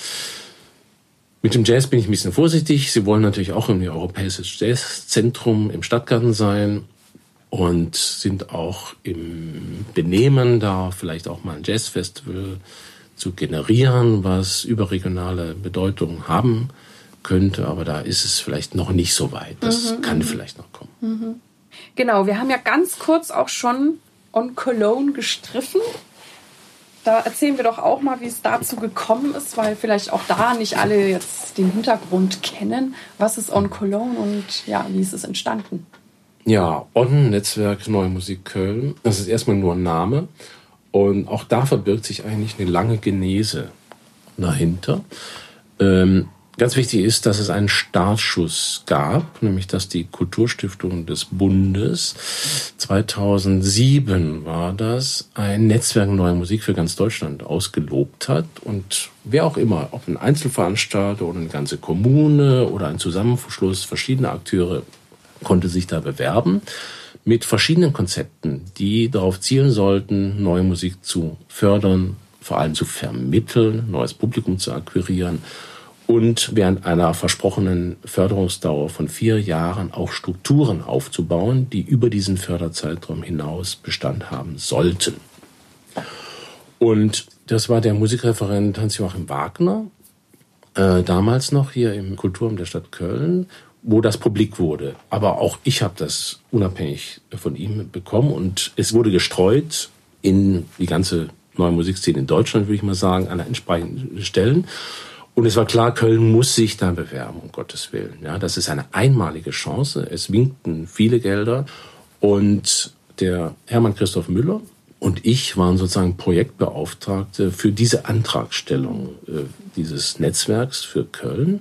mit dem Jazz bin ich ein bisschen vorsichtig. Sie wollen natürlich auch im europäischen Jazzzentrum im Stadtgarten sein und sind auch im Benehmen da, vielleicht auch mal ein Jazzfestival zu generieren, was überregionale Bedeutung haben könnte, aber da ist es vielleicht noch nicht so weit. Das mhm, kann mhm. vielleicht noch kommen. Mhm. Genau, wir haben ja ganz kurz auch schon on Cologne gestriffen. Da erzählen wir doch auch mal, wie es dazu gekommen ist, weil vielleicht auch da nicht alle jetzt den Hintergrund kennen. Was ist On Cologne und ja, wie ist es entstanden? Ja, On Netzwerk Neue Musik Köln. Das ist erstmal nur ein Name. Und auch da verbirgt sich eigentlich eine lange Genese dahinter. Ähm, Ganz wichtig ist, dass es einen Startschuss gab, nämlich dass die Kulturstiftung des Bundes 2007 war das, ein Netzwerk Neue Musik für ganz Deutschland ausgelobt hat. Und wer auch immer, ob ein Einzelveranstalter oder eine ganze Kommune oder ein Zusammenschluss verschiedener Akteure konnte sich da bewerben mit verschiedenen Konzepten, die darauf zielen sollten, neue Musik zu fördern, vor allem zu vermitteln, neues Publikum zu akquirieren und während einer versprochenen Förderungsdauer von vier Jahren auch Strukturen aufzubauen, die über diesen Förderzeitraum hinaus Bestand haben sollten. Und das war der Musikreferent Hans-Joachim Wagner, äh, damals noch hier im Kulturamt der Stadt Köln, wo das publik wurde. Aber auch ich habe das unabhängig von ihm bekommen und es wurde gestreut in die ganze neue Musikszene in Deutschland, würde ich mal sagen, an entsprechenden Stellen. Und es war klar, Köln muss sich da bewerben, um Gottes Willen. Ja, das ist eine einmalige Chance. Es winkten viele Gelder. Und der Hermann Christoph Müller und ich waren sozusagen Projektbeauftragte für diese Antragstellung äh, dieses Netzwerks für Köln.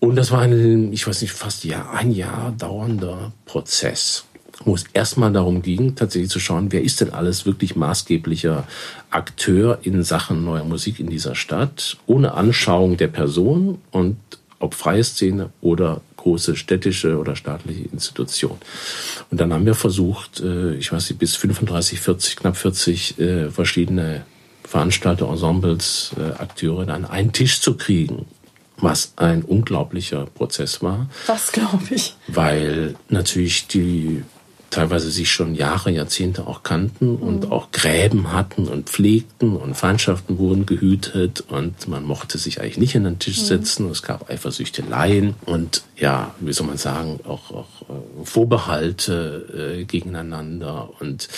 Und das war ein, ich weiß nicht, fast Jahr, ein Jahr dauernder Prozess wo es erstmal darum ging, tatsächlich zu schauen, wer ist denn alles wirklich maßgeblicher Akteur in Sachen neuer Musik in dieser Stadt, ohne Anschauung der Person und ob freie Szene oder große städtische oder staatliche Institution. Und dann haben wir versucht, äh, ich weiß nicht, bis 35, 40, knapp 40 äh, verschiedene Veranstalter, Ensembles, äh, Akteure an einen Tisch zu kriegen was ein unglaublicher Prozess war. Das glaube ich. Weil natürlich die teilweise sich schon Jahre, Jahrzehnte auch kannten und mhm. auch Gräben hatten und pflegten und Feindschaften wurden gehütet und man mochte sich eigentlich nicht an den Tisch mhm. setzen. Mhm. Es gab Eifersüchteleien und ja, wie soll man sagen, auch, auch äh, Vorbehalte äh, gegeneinander und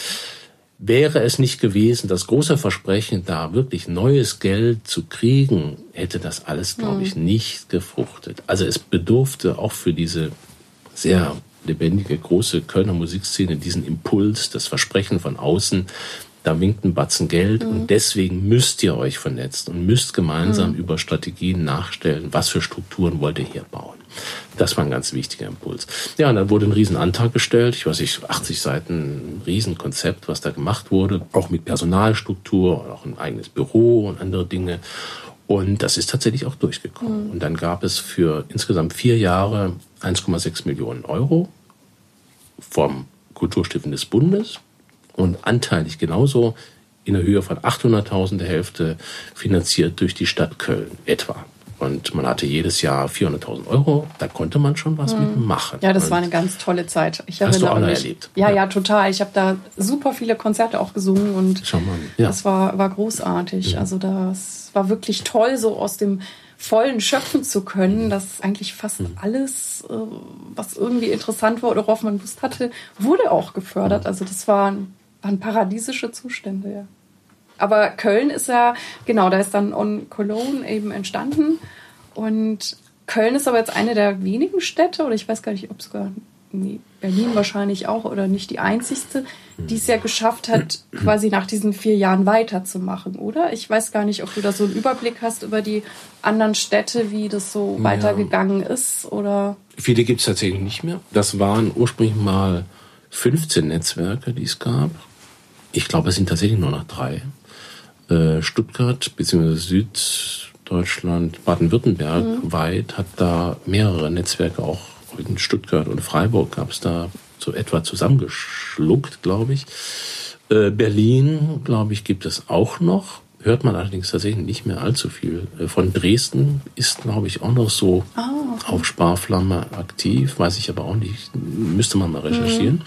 Wäre es nicht gewesen, das große Versprechen, da wirklich neues Geld zu kriegen, hätte das alles, glaube ich, mhm. nicht gefruchtet. Also es bedurfte auch für diese sehr lebendige, große Kölner Musikszene diesen Impuls, das Versprechen von außen, da winkt ein Batzen Geld mhm. und deswegen müsst ihr euch vernetzen und müsst gemeinsam mhm. über Strategien nachstellen, was für Strukturen wollt ihr hier bauen. Das war ein ganz wichtiger Impuls. Ja, und dann wurde ein Riesenantrag gestellt, ich weiß nicht, 80 Seiten, ein Riesenkonzept, was da gemacht wurde, auch mit Personalstruktur, auch ein eigenes Büro und andere Dinge. Und das ist tatsächlich auch durchgekommen. Mhm. Und dann gab es für insgesamt vier Jahre 1,6 Millionen Euro vom Kulturstiften des Bundes und anteilig genauso in der Höhe von 800.000 der Hälfte finanziert durch die Stadt Köln etwa. Und man hatte jedes Jahr 400.000 Euro. Da konnte man schon was mhm. mitmachen. Ja, das und war eine ganz tolle Zeit. Ich hast du auch mich, erlebt? Ja, ja, ja, total. Ich habe da super viele Konzerte auch gesungen und. Ja. das war, war großartig. Mhm. Also das war wirklich toll, so aus dem vollen schöpfen zu können, dass eigentlich fast mhm. alles, äh, was irgendwie interessant war oder worauf man Lust hatte, wurde auch gefördert. Mhm. Also das waren, waren paradiesische Zustände, ja. Aber Köln ist ja, genau, da ist dann On Cologne eben entstanden. Und Köln ist aber jetzt eine der wenigen Städte, oder ich weiß gar nicht, ob sogar nee, Berlin wahrscheinlich auch oder nicht die einzigste, die es ja geschafft hat, quasi nach diesen vier Jahren weiterzumachen, oder? Ich weiß gar nicht, ob du da so einen Überblick hast über die anderen Städte, wie das so ja. weitergegangen ist, oder? Viele gibt es tatsächlich nicht mehr. Das waren ursprünglich mal 15 Netzwerke, die es gab. Ich glaube, es sind tatsächlich nur noch drei. Äh, Stuttgart bzw. Süddeutschland, Baden-Württemberg mhm. weit hat da mehrere Netzwerke auch in Stuttgart und Freiburg gab es da so etwa zusammengeschluckt, glaube ich. Äh, Berlin, glaube ich, gibt es auch noch. Hört man allerdings tatsächlich nicht mehr allzu viel. Äh, von Dresden ist, glaube ich, auch noch so oh, auf Sparflamme aktiv. Weiß ich aber auch nicht. Müsste man mal recherchieren. Mhm.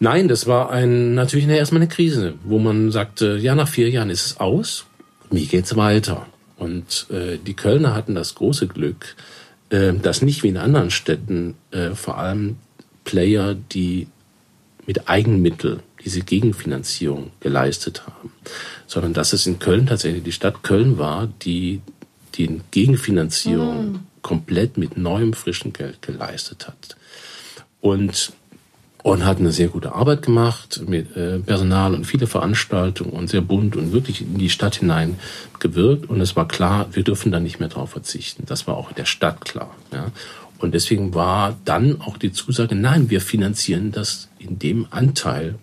Nein, das war ein, natürlich erstmal eine Krise, wo man sagte, ja, nach vier Jahren ist es aus. Wie geht's weiter? Und äh, die Kölner hatten das große Glück, äh, dass nicht wie in anderen Städten äh, vor allem Player, die mit Eigenmittel diese Gegenfinanzierung geleistet haben, sondern dass es in Köln tatsächlich die Stadt Köln war, die die Gegenfinanzierung mhm. komplett mit neuem frischen Geld geleistet hat. Und und hat eine sehr gute Arbeit gemacht mit äh, Personal und viele Veranstaltungen und sehr bunt und wirklich in die Stadt hinein gewirkt. Und es war klar, wir dürfen da nicht mehr drauf verzichten. Das war auch der Stadt klar. Ja. Und deswegen war dann auch die Zusage, nein, wir finanzieren das in dem Anteil,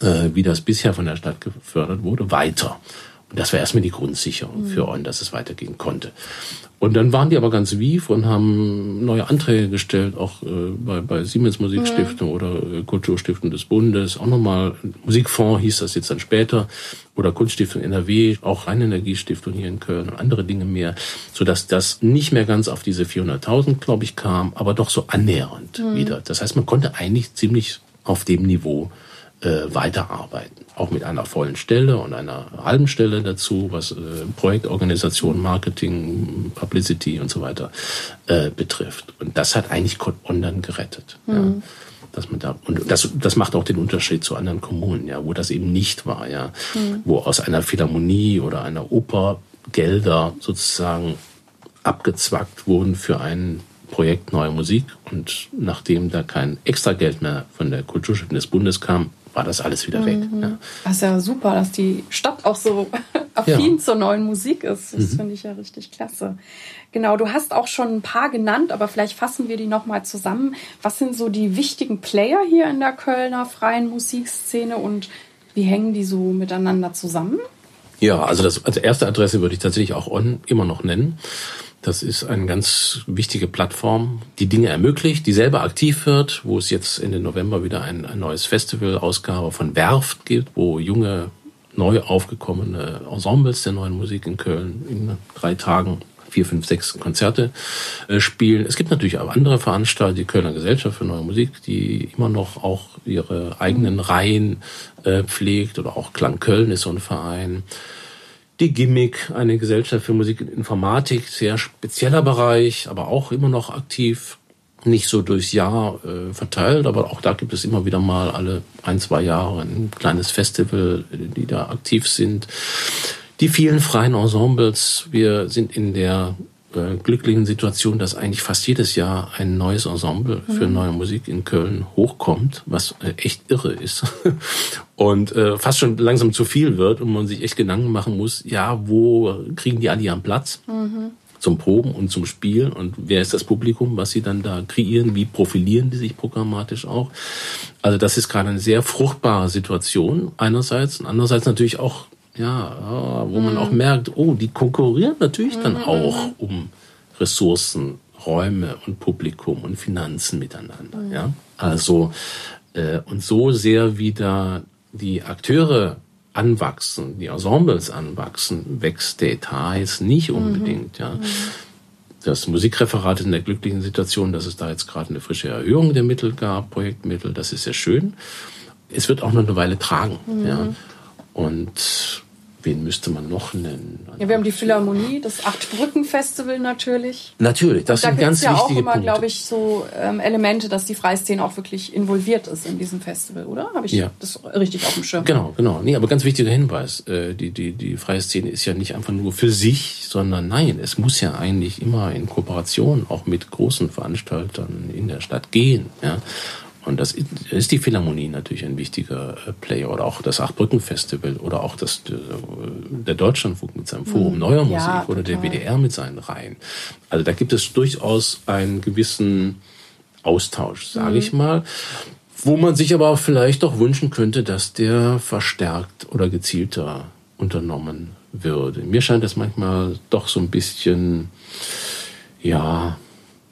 äh, wie das bisher von der Stadt gefördert wurde, weiter. Das war erstmal die Grundsicherung mhm. für On, dass es weitergehen konnte. Und dann waren die aber ganz wief und haben neue Anträge gestellt, auch äh, bei, bei Siemens Musikstiftung mhm. oder äh, Kulturstiftung des Bundes, auch nochmal Musikfonds hieß das jetzt dann später, oder Kunststiftung NRW, auch Rheinenergiestiftung hier in Köln und andere Dinge mehr, so dass das nicht mehr ganz auf diese 400.000, glaube ich, kam, aber doch so annähernd mhm. wieder. Das heißt, man konnte eigentlich ziemlich auf dem Niveau äh, weiterarbeiten. Auch mit einer vollen Stelle und einer halben Stelle dazu, was äh, Projektorganisation, Marketing, Publicity und so weiter äh, betrifft. Und das hat eigentlich Online gerettet. Mhm. Ja dass man da und das das macht auch den Unterschied zu anderen Kommunen, ja, wo das eben nicht war, ja, mhm. wo aus einer Philharmonie oder einer Oper Gelder sozusagen abgezwackt wurden für ein Projekt Neue Musik und nachdem da kein extra Geld mehr von der Kulturstiftung des Bundes kam, war das alles wieder weg. Mhm. Ja. Das ist ja super, dass die Stadt auch so [LAUGHS] affin ja. zur neuen Musik ist. Das mhm. finde ich ja richtig klasse. Genau, du hast auch schon ein paar genannt, aber vielleicht fassen wir die nochmal zusammen. Was sind so die wichtigen Player hier in der Kölner freien Musikszene und wie hängen die so miteinander zusammen? Ja, also das als erste Adresse würde ich tatsächlich auch On immer noch nennen. Das ist eine ganz wichtige Plattform, die Dinge ermöglicht, die selber aktiv wird, wo es jetzt Ende November wieder ein, ein neues Festival-Ausgabe von Werft gibt, wo junge, neu aufgekommene Ensembles der neuen Musik in Köln in drei Tagen vier, fünf, sechs Konzerte äh, spielen. Es gibt natürlich auch andere Veranstalter, die Kölner Gesellschaft für Neue Musik, die immer noch auch ihre eigenen Reihen äh, pflegt oder auch Klang Köln ist so ein Verein die Gimmick, eine Gesellschaft für Musik und Informatik, sehr spezieller Bereich, aber auch immer noch aktiv, nicht so durchs Jahr äh, verteilt, aber auch da gibt es immer wieder mal alle ein, zwei Jahre ein kleines Festival, die da aktiv sind. Die vielen freien Ensembles, wir sind in der äh, glücklichen Situation, dass eigentlich fast jedes Jahr ein neues Ensemble für mhm. neue Musik in Köln hochkommt, was äh, echt irre ist [LAUGHS] und äh, fast schon langsam zu viel wird und man sich echt Gedanken machen muss, ja, wo kriegen die alle ihren Platz? Mhm. Zum Proben und zum Spielen und wer ist das Publikum, was sie dann da kreieren, wie profilieren die sich programmatisch auch. Also das ist gerade eine sehr fruchtbare Situation einerseits und andererseits natürlich auch ja, wo man auch mhm. merkt, oh, die konkurrieren natürlich dann mhm. auch um Ressourcen, Räume und Publikum und Finanzen miteinander. Mhm. Ja, also äh, und so sehr wieder die Akteure anwachsen, die Ensembles anwachsen, wächst der Etat jetzt nicht unbedingt. Ja. Das Musikreferat ist in der glücklichen Situation, dass es da jetzt gerade eine frische Erhöhung der Mittel gab, Projektmittel, das ist sehr schön. Es wird auch noch eine Weile tragen. Mhm. Ja. Und wen müsste man noch nennen? Ja, wir haben die Philharmonie, das Acht-Brücken-Festival natürlich. Natürlich, das sind ganz ja wichtige auch immer, glaube ich, so ähm, Elemente, dass die Freiszene auch wirklich involviert ist in diesem Festival, oder? Habe ich ja. das richtig auf dem Schirm? Genau, genau. Nee, aber ganz wichtiger Hinweis. Äh, die, die, die freie Szene ist ja nicht einfach nur für sich, sondern nein, es muss ja eigentlich immer in Kooperation auch mit großen Veranstaltern in der Stadt gehen. Ja? Und das ist die Philharmonie natürlich ein wichtiger äh, Player oder auch das Achtbrücken-Festival oder auch das, äh, der Deutschlandfunk mit seinem Forum mhm. Neuer Musik ja, oder der WDR mit seinen Reihen. Also da gibt es durchaus einen gewissen Austausch, sage mhm. ich mal, wo man sich aber auch vielleicht doch wünschen könnte, dass der verstärkt oder gezielter unternommen würde. Mir scheint das manchmal doch so ein bisschen, ja,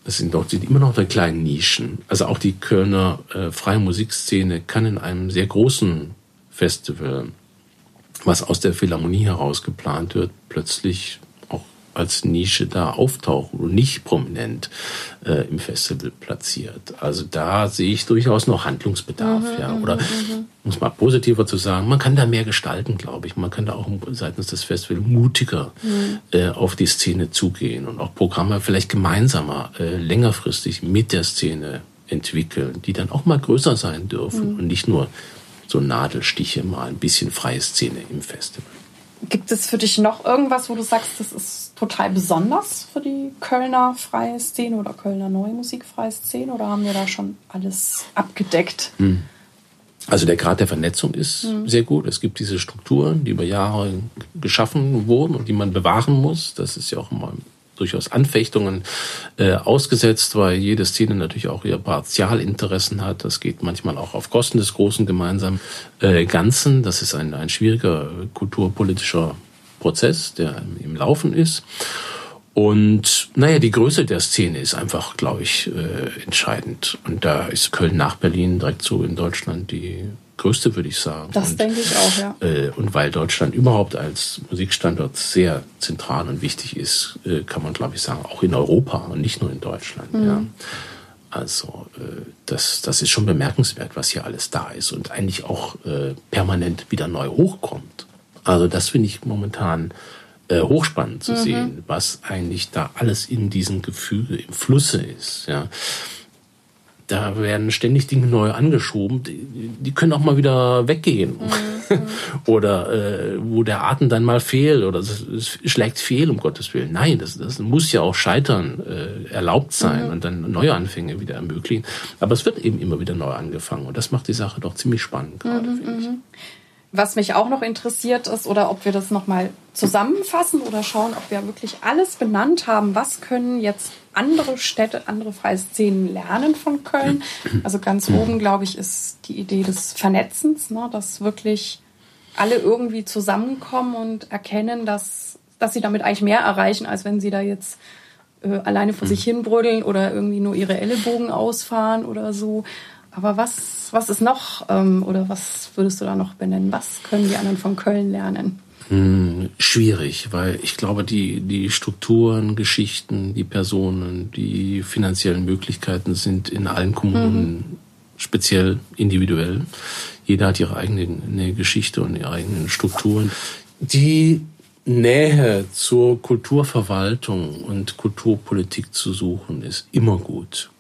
das sind doch sind immer noch die kleinen Nischen. Also auch die Kölner äh, freie Musikszene kann in einem sehr großen Festival, was aus der Philharmonie heraus geplant wird, plötzlich als Nische da auftauchen und nicht prominent äh, im Festival platziert. Also da sehe ich durchaus noch Handlungsbedarf, mhm, ja. Oder mhm. um es mal positiver zu sagen, man kann da mehr gestalten, glaube ich. Man kann da auch seitens des Festivals mutiger mhm. äh, auf die Szene zugehen und auch Programme vielleicht gemeinsamer, äh, längerfristig mit der Szene entwickeln, die dann auch mal größer sein dürfen mhm. und nicht nur so Nadelstiche mal ein bisschen freie Szene im Festival. Gibt es für dich noch irgendwas, wo du sagst, das ist total besonders für die Kölner freie Szene oder Kölner neue musikfreie Szene oder haben wir da schon alles abgedeckt? Hm. Also der Grad der Vernetzung ist hm. sehr gut. Es gibt diese Strukturen, die über Jahre geschaffen wurden und die man bewahren muss. Das ist ja auch immer durchaus Anfechtungen äh, ausgesetzt, weil jede Szene natürlich auch ihr Partialinteressen hat. Das geht manchmal auch auf Kosten des großen gemeinsamen äh, Ganzen. Das ist ein, ein schwieriger kulturpolitischer Prozess, der im Laufen ist. Und naja, die Größe der Szene ist einfach, glaube ich, äh, entscheidend. Und da ist Köln nach Berlin direkt so in Deutschland die größte, würde ich sagen. Das und, denke ich auch, ja. Äh, und weil Deutschland überhaupt als Musikstandort sehr zentral und wichtig ist, äh, kann man, glaube ich, sagen, auch in Europa und nicht nur in Deutschland. Mhm. Ja. Also äh, das, das ist schon bemerkenswert, was hier alles da ist und eigentlich auch äh, permanent wieder neu hochkommt. Also das finde ich momentan äh, hochspannend zu mhm. sehen, was eigentlich da alles in diesem Gefüge, im Flusse ist. Ja. Da werden ständig Dinge neu angeschoben, die, die können auch mal wieder weggehen. [LAUGHS] Mhm. oder äh, wo der Atem dann mal fehlt oder es, es, schlägt fehl, um Gottes Willen. Nein, das, das muss ja auch scheitern äh, erlaubt sein mhm. und dann neue Anfänge wieder ermöglichen. Aber es wird eben immer wieder neu angefangen und das macht die Sache doch ziemlich spannend gerade, mhm, finde ich. Mhm. Was mich auch noch interessiert ist, oder ob wir das nochmal zusammenfassen oder schauen, ob wir wirklich alles benannt haben. Was können jetzt andere Städte, andere freie Szenen lernen von Köln? Also ganz oben, glaube ich, ist die Idee des Vernetzens, ne, dass wirklich alle irgendwie zusammenkommen und erkennen, dass, dass sie damit eigentlich mehr erreichen, als wenn sie da jetzt äh, alleine vor sich hin brödeln oder irgendwie nur ihre Ellenbogen ausfahren oder so. Aber was, was ist noch ähm, oder was würdest du da noch benennen? Was können die anderen von Köln lernen? Hm, schwierig, weil ich glaube, die, die Strukturen, Geschichten, die Personen, die finanziellen Möglichkeiten sind in allen Kommunen mhm. speziell individuell. Jeder hat ihre eigene Geschichte und ihre eigenen Strukturen. Die Nähe zur Kulturverwaltung und Kulturpolitik zu suchen, ist immer gut,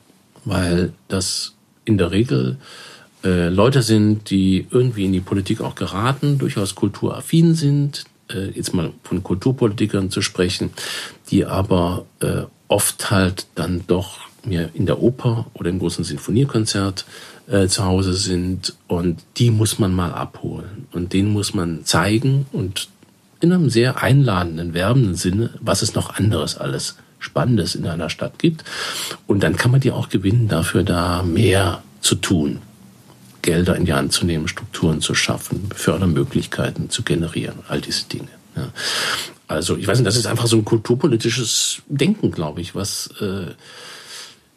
weil das in der Regel äh, Leute sind, die irgendwie in die Politik auch geraten, durchaus kulturaffin sind, äh, jetzt mal von Kulturpolitikern zu sprechen, die aber äh, oft halt dann doch mehr in der Oper oder im großen Sinfoniekonzert äh, zu Hause sind und die muss man mal abholen und denen muss man zeigen und in einem sehr einladenden, werbenden Sinne, was es noch anderes alles Spannendes in einer Stadt gibt. Und dann kann man die auch gewinnen, dafür da mehr zu tun. Gelder in die Hand zu nehmen, Strukturen zu schaffen, Fördermöglichkeiten zu generieren, all diese Dinge. Ja. Also ich weiß nicht, das ist einfach so ein kulturpolitisches Denken, glaube ich, was äh,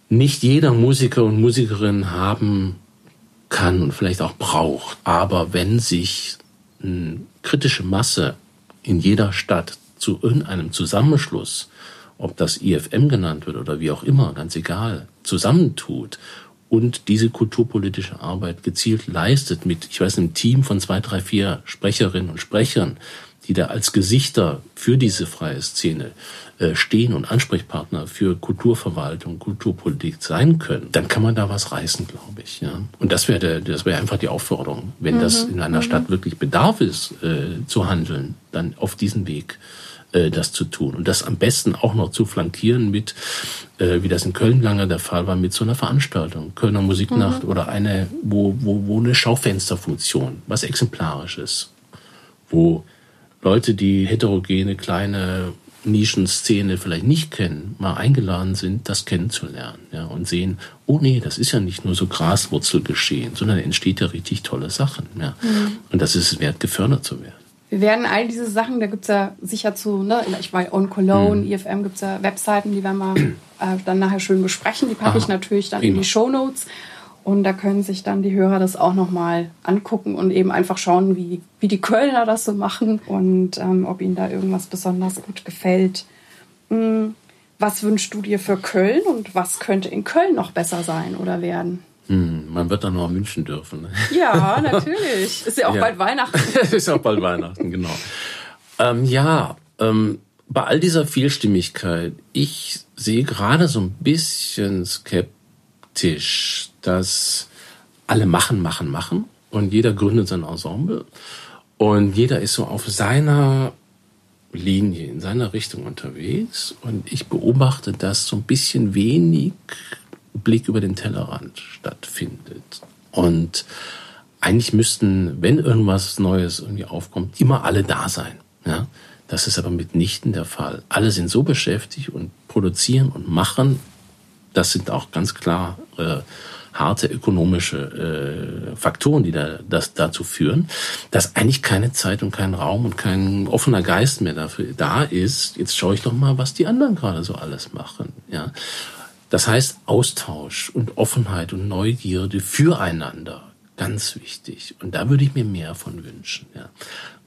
nicht jeder Musiker und Musikerin haben kann und vielleicht auch braucht. Aber wenn sich eine kritische Masse in jeder Stadt zu irgendeinem Zusammenschluss ob das IFM genannt wird oder wie auch immer, ganz egal, zusammentut und diese kulturpolitische Arbeit gezielt leistet mit, ich weiß, einem Team von zwei, drei, vier Sprecherinnen und Sprechern, die da als Gesichter für diese freie Szene äh, stehen und Ansprechpartner für Kulturverwaltung, Kulturpolitik sein können, dann kann man da was reißen, glaube ich. Ja. Und das wäre das wäre einfach die Aufforderung, wenn mhm. das in einer mhm. Stadt wirklich Bedarf ist, äh, zu handeln, dann auf diesen Weg äh, das zu tun. Und das am besten auch noch zu flankieren mit, äh, wie das in Köln lange der Fall war, mit so einer Veranstaltung. Kölner Musiknacht mhm. oder eine, wo, wo, wo eine Schaufensterfunktion, was exemplarisch ist. Wo Leute, die heterogene kleine Nischenszene vielleicht nicht kennen, mal eingeladen sind, das kennenzulernen, ja, und sehen, oh nee, das ist ja nicht nur so Graswurzelgeschehen, sondern entsteht ja richtig tolle Sachen, ja. Mhm. Und das ist es wert, gefördert zu werden wir werden all diese Sachen, da gibt es ja sicher zu, ne, ich meine, On Cologne, mhm. IFM gibt es ja Webseiten, die werden wir [CLEARS THROAT] äh, dann nachher schön besprechen. Die packe ich natürlich dann Prima. in die Show Notes. Und da können sich dann die Hörer das auch nochmal angucken und eben einfach schauen, wie, wie die Kölner das so machen und ähm, ob ihnen da irgendwas besonders gut gefällt. Hm, was wünschst du dir für Köln und was könnte in Köln noch besser sein oder werden? Hm, man wird dann noch wünschen dürfen. Ne? Ja, natürlich. Ist ja auch ja. bald Weihnachten. [LAUGHS] ist auch bald Weihnachten, genau. Ähm, ja, ähm, bei all dieser Vielstimmigkeit, ich sehe gerade so ein bisschen skeptisch, dass alle machen, machen, machen und jeder gründet sein Ensemble und jeder ist so auf seiner Linie, in seiner Richtung unterwegs und ich beobachte das so ein bisschen wenig Blick über den Tellerrand stattfindet. Und eigentlich müssten, wenn irgendwas Neues irgendwie aufkommt, immer alle da sein. Ja? Das ist aber mitnichten der Fall. Alle sind so beschäftigt und produzieren und machen. Das sind auch ganz klar äh, harte ökonomische äh, Faktoren, die da, das dazu führen, dass eigentlich keine Zeit und kein Raum und kein offener Geist mehr dafür da ist. Jetzt schaue ich doch mal, was die anderen gerade so alles machen. Ja, das heißt Austausch und Offenheit und Neugierde füreinander. Ganz wichtig. Und da würde ich mir mehr von wünschen. Ja.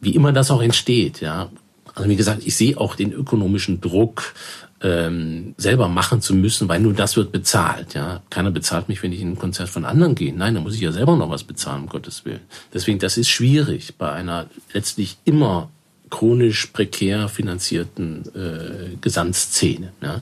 Wie immer das auch entsteht. Ja. Also wie gesagt, ich sehe auch den ökonomischen Druck, ähm, selber machen zu müssen, weil nur das wird bezahlt. Ja, keiner bezahlt mich, wenn ich in ein Konzert von anderen gehe. Nein, da muss ich ja selber noch was bezahlen, um Gottes Willen. Deswegen, das ist schwierig bei einer letztlich immer chronisch prekär finanzierten äh, Gesamtszene. Ja.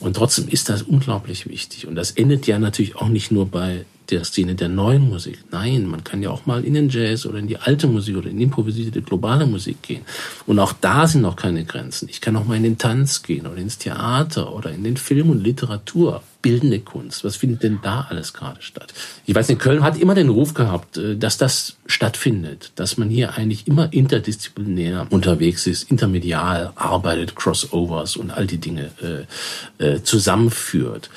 Und trotzdem ist das unglaublich wichtig. Und das endet ja natürlich auch nicht nur bei der Szene der neuen Musik. Nein, man kann ja auch mal in den Jazz oder in die alte Musik oder in die improvisierte globale Musik gehen. Und auch da sind noch keine Grenzen. Ich kann auch mal in den Tanz gehen oder ins Theater oder in den Film und Literatur. Bildende Kunst. Was findet denn da alles gerade statt? Ich weiß nicht, Köln hat immer den Ruf gehabt, äh, dass das stattfindet, dass man hier eigentlich immer interdisziplinär unterwegs ist, intermedial arbeitet, Crossovers und all die Dinge äh, äh, zusammenführt.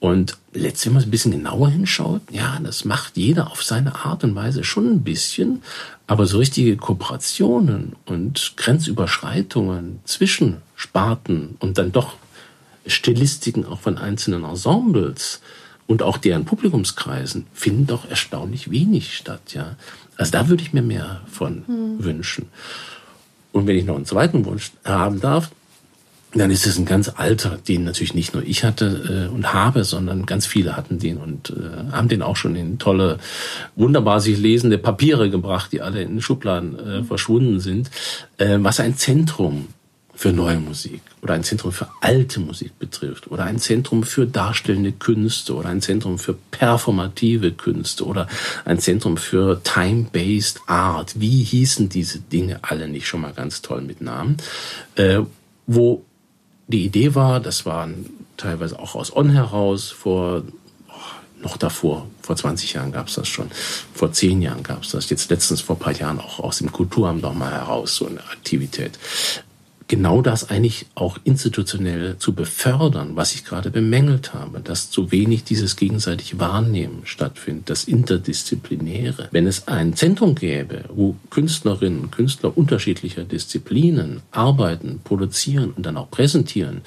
Und letztlich, wenn man ein bisschen genauer hinschaut, ja, das macht jeder auf seine Art und Weise schon ein bisschen, aber so richtige Kooperationen und Grenzüberschreitungen zwischen Sparten und dann doch Stilistiken auch von einzelnen Ensembles und auch deren Publikumskreisen finden doch erstaunlich wenig statt, ja. Also da würde ich mir mehr von hm. wünschen. Und wenn ich noch einen zweiten Wunsch haben darf, dann ist es ein ganz alter, den natürlich nicht nur ich hatte äh, und habe, sondern ganz viele hatten den und äh, haben den auch schon in tolle, wunderbar sich lesende Papiere gebracht, die alle in den Schubladen äh, verschwunden sind, äh, was ein Zentrum für neue Musik oder ein Zentrum für alte Musik betrifft oder ein Zentrum für darstellende Künste oder ein Zentrum für performative Künste oder ein Zentrum für time-based Art. Wie hießen diese Dinge alle nicht schon mal ganz toll mit Namen? Äh, wo die Idee war, das waren teilweise auch aus On heraus, vor oh, noch davor, vor 20 Jahren gab es das schon, vor 10 Jahren gab es das, jetzt letztens vor ein paar Jahren auch aus dem Kulturamt noch mal heraus, so eine Aktivität genau das eigentlich auch institutionell zu befördern, was ich gerade bemängelt habe, dass zu wenig dieses gegenseitige Wahrnehmen stattfindet, das Interdisziplinäre. Wenn es ein Zentrum gäbe, wo Künstlerinnen und Künstler unterschiedlicher Disziplinen arbeiten, produzieren und dann auch präsentieren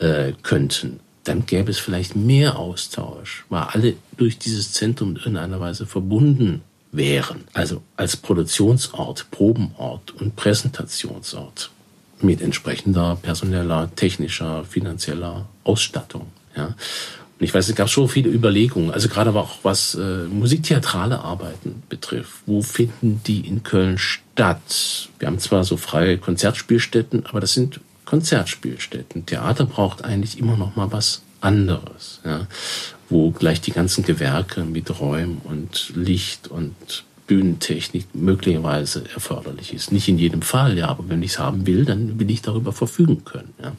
äh, könnten, dann gäbe es vielleicht mehr Austausch, weil alle durch dieses Zentrum in einer Weise verbunden wären. Also als Produktionsort, Probenort und Präsentationsort mit entsprechender personeller, technischer, finanzieller Ausstattung. Ja. Und ich weiß, es gab schon viele Überlegungen, also gerade auch was äh, musiktheatrale Arbeiten betrifft. Wo finden die in Köln statt? Wir haben zwar so freie Konzertspielstätten, aber das sind Konzertspielstätten. Theater braucht eigentlich immer noch mal was anderes, ja, wo gleich die ganzen Gewerke mit Räumen und Licht und Bühnentechnik möglicherweise erforderlich ist. Nicht in jedem Fall, ja, aber wenn ich es haben will, dann will ich darüber verfügen können. Ja.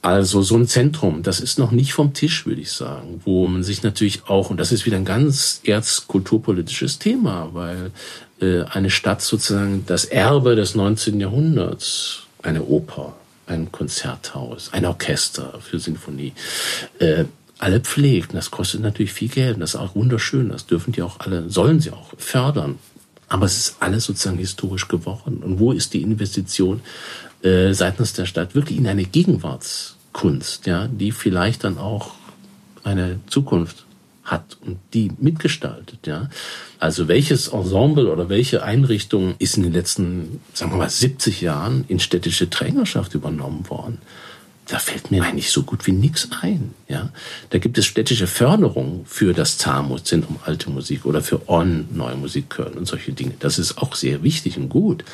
Also so ein Zentrum, das ist noch nicht vom Tisch, würde ich sagen, wo man sich natürlich auch, und das ist wieder ein ganz erzkulturpolitisches Thema, weil äh, eine Stadt sozusagen das Erbe des 19. Jahrhunderts, eine Oper, ein Konzerthaus, ein Orchester für Sinfonie, äh, alle pflegt. Und das kostet natürlich viel Geld. Und das ist auch wunderschön. Das dürfen die auch alle, sollen sie auch fördern. Aber es ist alles sozusagen historisch geworden. Und wo ist die Investition äh, seitens der Stadt wirklich in eine Gegenwartskunst, ja, die vielleicht dann auch eine Zukunft hat und die mitgestaltet, ja. Also welches Ensemble oder welche Einrichtung ist in den letzten, sagen wir mal, 70 Jahren in städtische Trägerschaft übernommen worden? Da fällt mir eigentlich so gut wie nichts ein. Ja, da gibt es städtische Förderung für das ZAMO Zentrum Alte Musik oder für On Neue Musik Köln und solche Dinge. Das ist auch sehr wichtig und gut.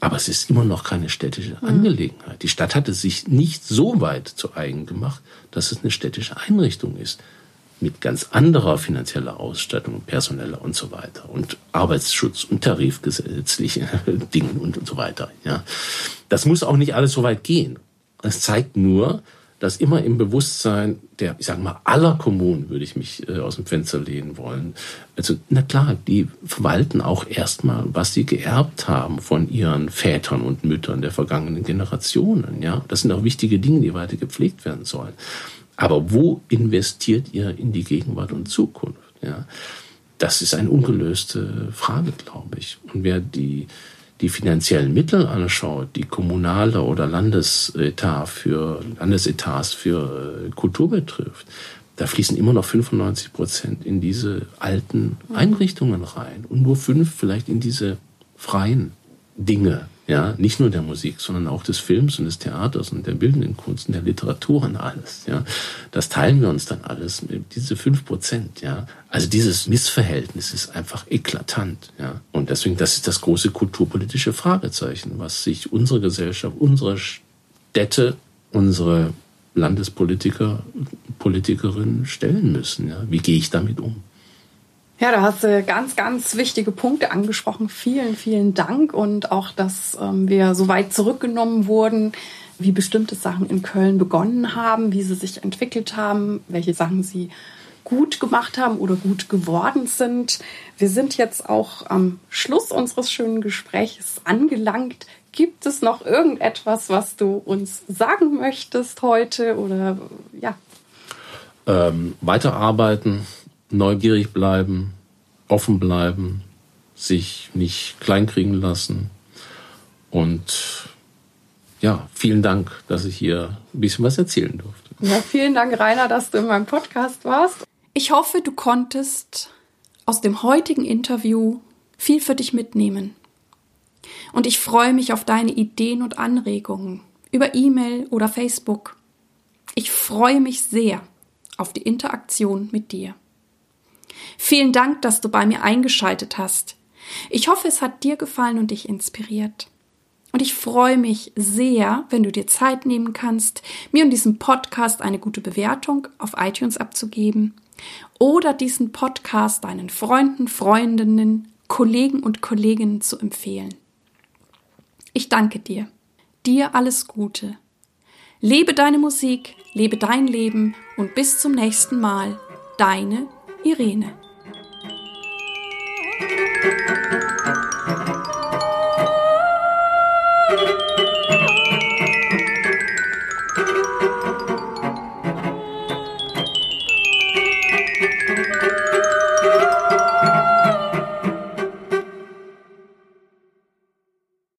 Aber es ist immer noch keine städtische. Angelegenheit. Die Stadt hatte sich nicht so weit zu eigen gemacht, dass es eine städtische Einrichtung ist. Mit ganz anderer finanzieller Ausstattung, personeller und so weiter. Und Arbeitsschutz und tarifgesetzliche [LAUGHS] Dingen und so weiter. Ja. Das muss auch nicht alles so weit gehen. Es zeigt nur, dass immer im Bewusstsein der, ich sage mal, aller Kommunen würde ich mich äh, aus dem Fenster lehnen wollen. Also, na klar, die verwalten auch erstmal, was sie geerbt haben von ihren Vätern und Müttern der vergangenen Generationen. Ja, das sind auch wichtige Dinge, die weiter gepflegt werden sollen. Aber wo investiert ihr in die Gegenwart und Zukunft? Ja, das ist eine ungelöste Frage, glaube ich. Und wer die die finanziellen Mittel anschaut, die kommunale oder Landesetat für Landesetats für äh, Kultur betrifft, da fließen immer noch 95 Prozent in diese alten Einrichtungen rein und nur fünf vielleicht in diese freien Dinge. Ja, nicht nur der Musik, sondern auch des Films und des Theaters und der bildenden Kunst und der Literatur und alles. Ja, das teilen wir uns dann alles. Diese fünf Prozent. Ja, also dieses Missverhältnis ist einfach eklatant. Ja, und deswegen, das ist das große kulturpolitische Fragezeichen, was sich unsere Gesellschaft, unsere Städte, unsere Landespolitiker, Politikerinnen stellen müssen. Ja, wie gehe ich damit um? Ja, da hast du ganz, ganz wichtige Punkte angesprochen. Vielen, vielen Dank und auch, dass ähm, wir so weit zurückgenommen wurden, wie bestimmte Sachen in Köln begonnen haben, wie sie sich entwickelt haben, welche Sachen sie gut gemacht haben oder gut geworden sind. Wir sind jetzt auch am Schluss unseres schönen Gesprächs angelangt. Gibt es noch irgendetwas, was du uns sagen möchtest heute oder ja? Ähm, weiterarbeiten, neugierig bleiben, offen bleiben, sich nicht kleinkriegen lassen. Und ja, vielen Dank, dass ich hier ein bisschen was erzählen durfte. Ja, vielen Dank, Rainer, dass du in meinem Podcast warst. Ich hoffe, du konntest aus dem heutigen Interview viel für dich mitnehmen. Und ich freue mich auf deine Ideen und Anregungen über E-Mail oder Facebook. Ich freue mich sehr auf die Interaktion mit dir. Vielen Dank, dass du bei mir eingeschaltet hast. Ich hoffe, es hat dir gefallen und dich inspiriert. Und ich freue mich sehr, wenn du dir Zeit nehmen kannst, mir und diesem Podcast eine gute Bewertung auf iTunes abzugeben oder diesen Podcast deinen Freunden, Freundinnen, Kollegen und Kolleginnen zu empfehlen. Ich danke dir. Dir alles Gute. Lebe deine Musik, lebe dein Leben und bis zum nächsten Mal. Deine Irene.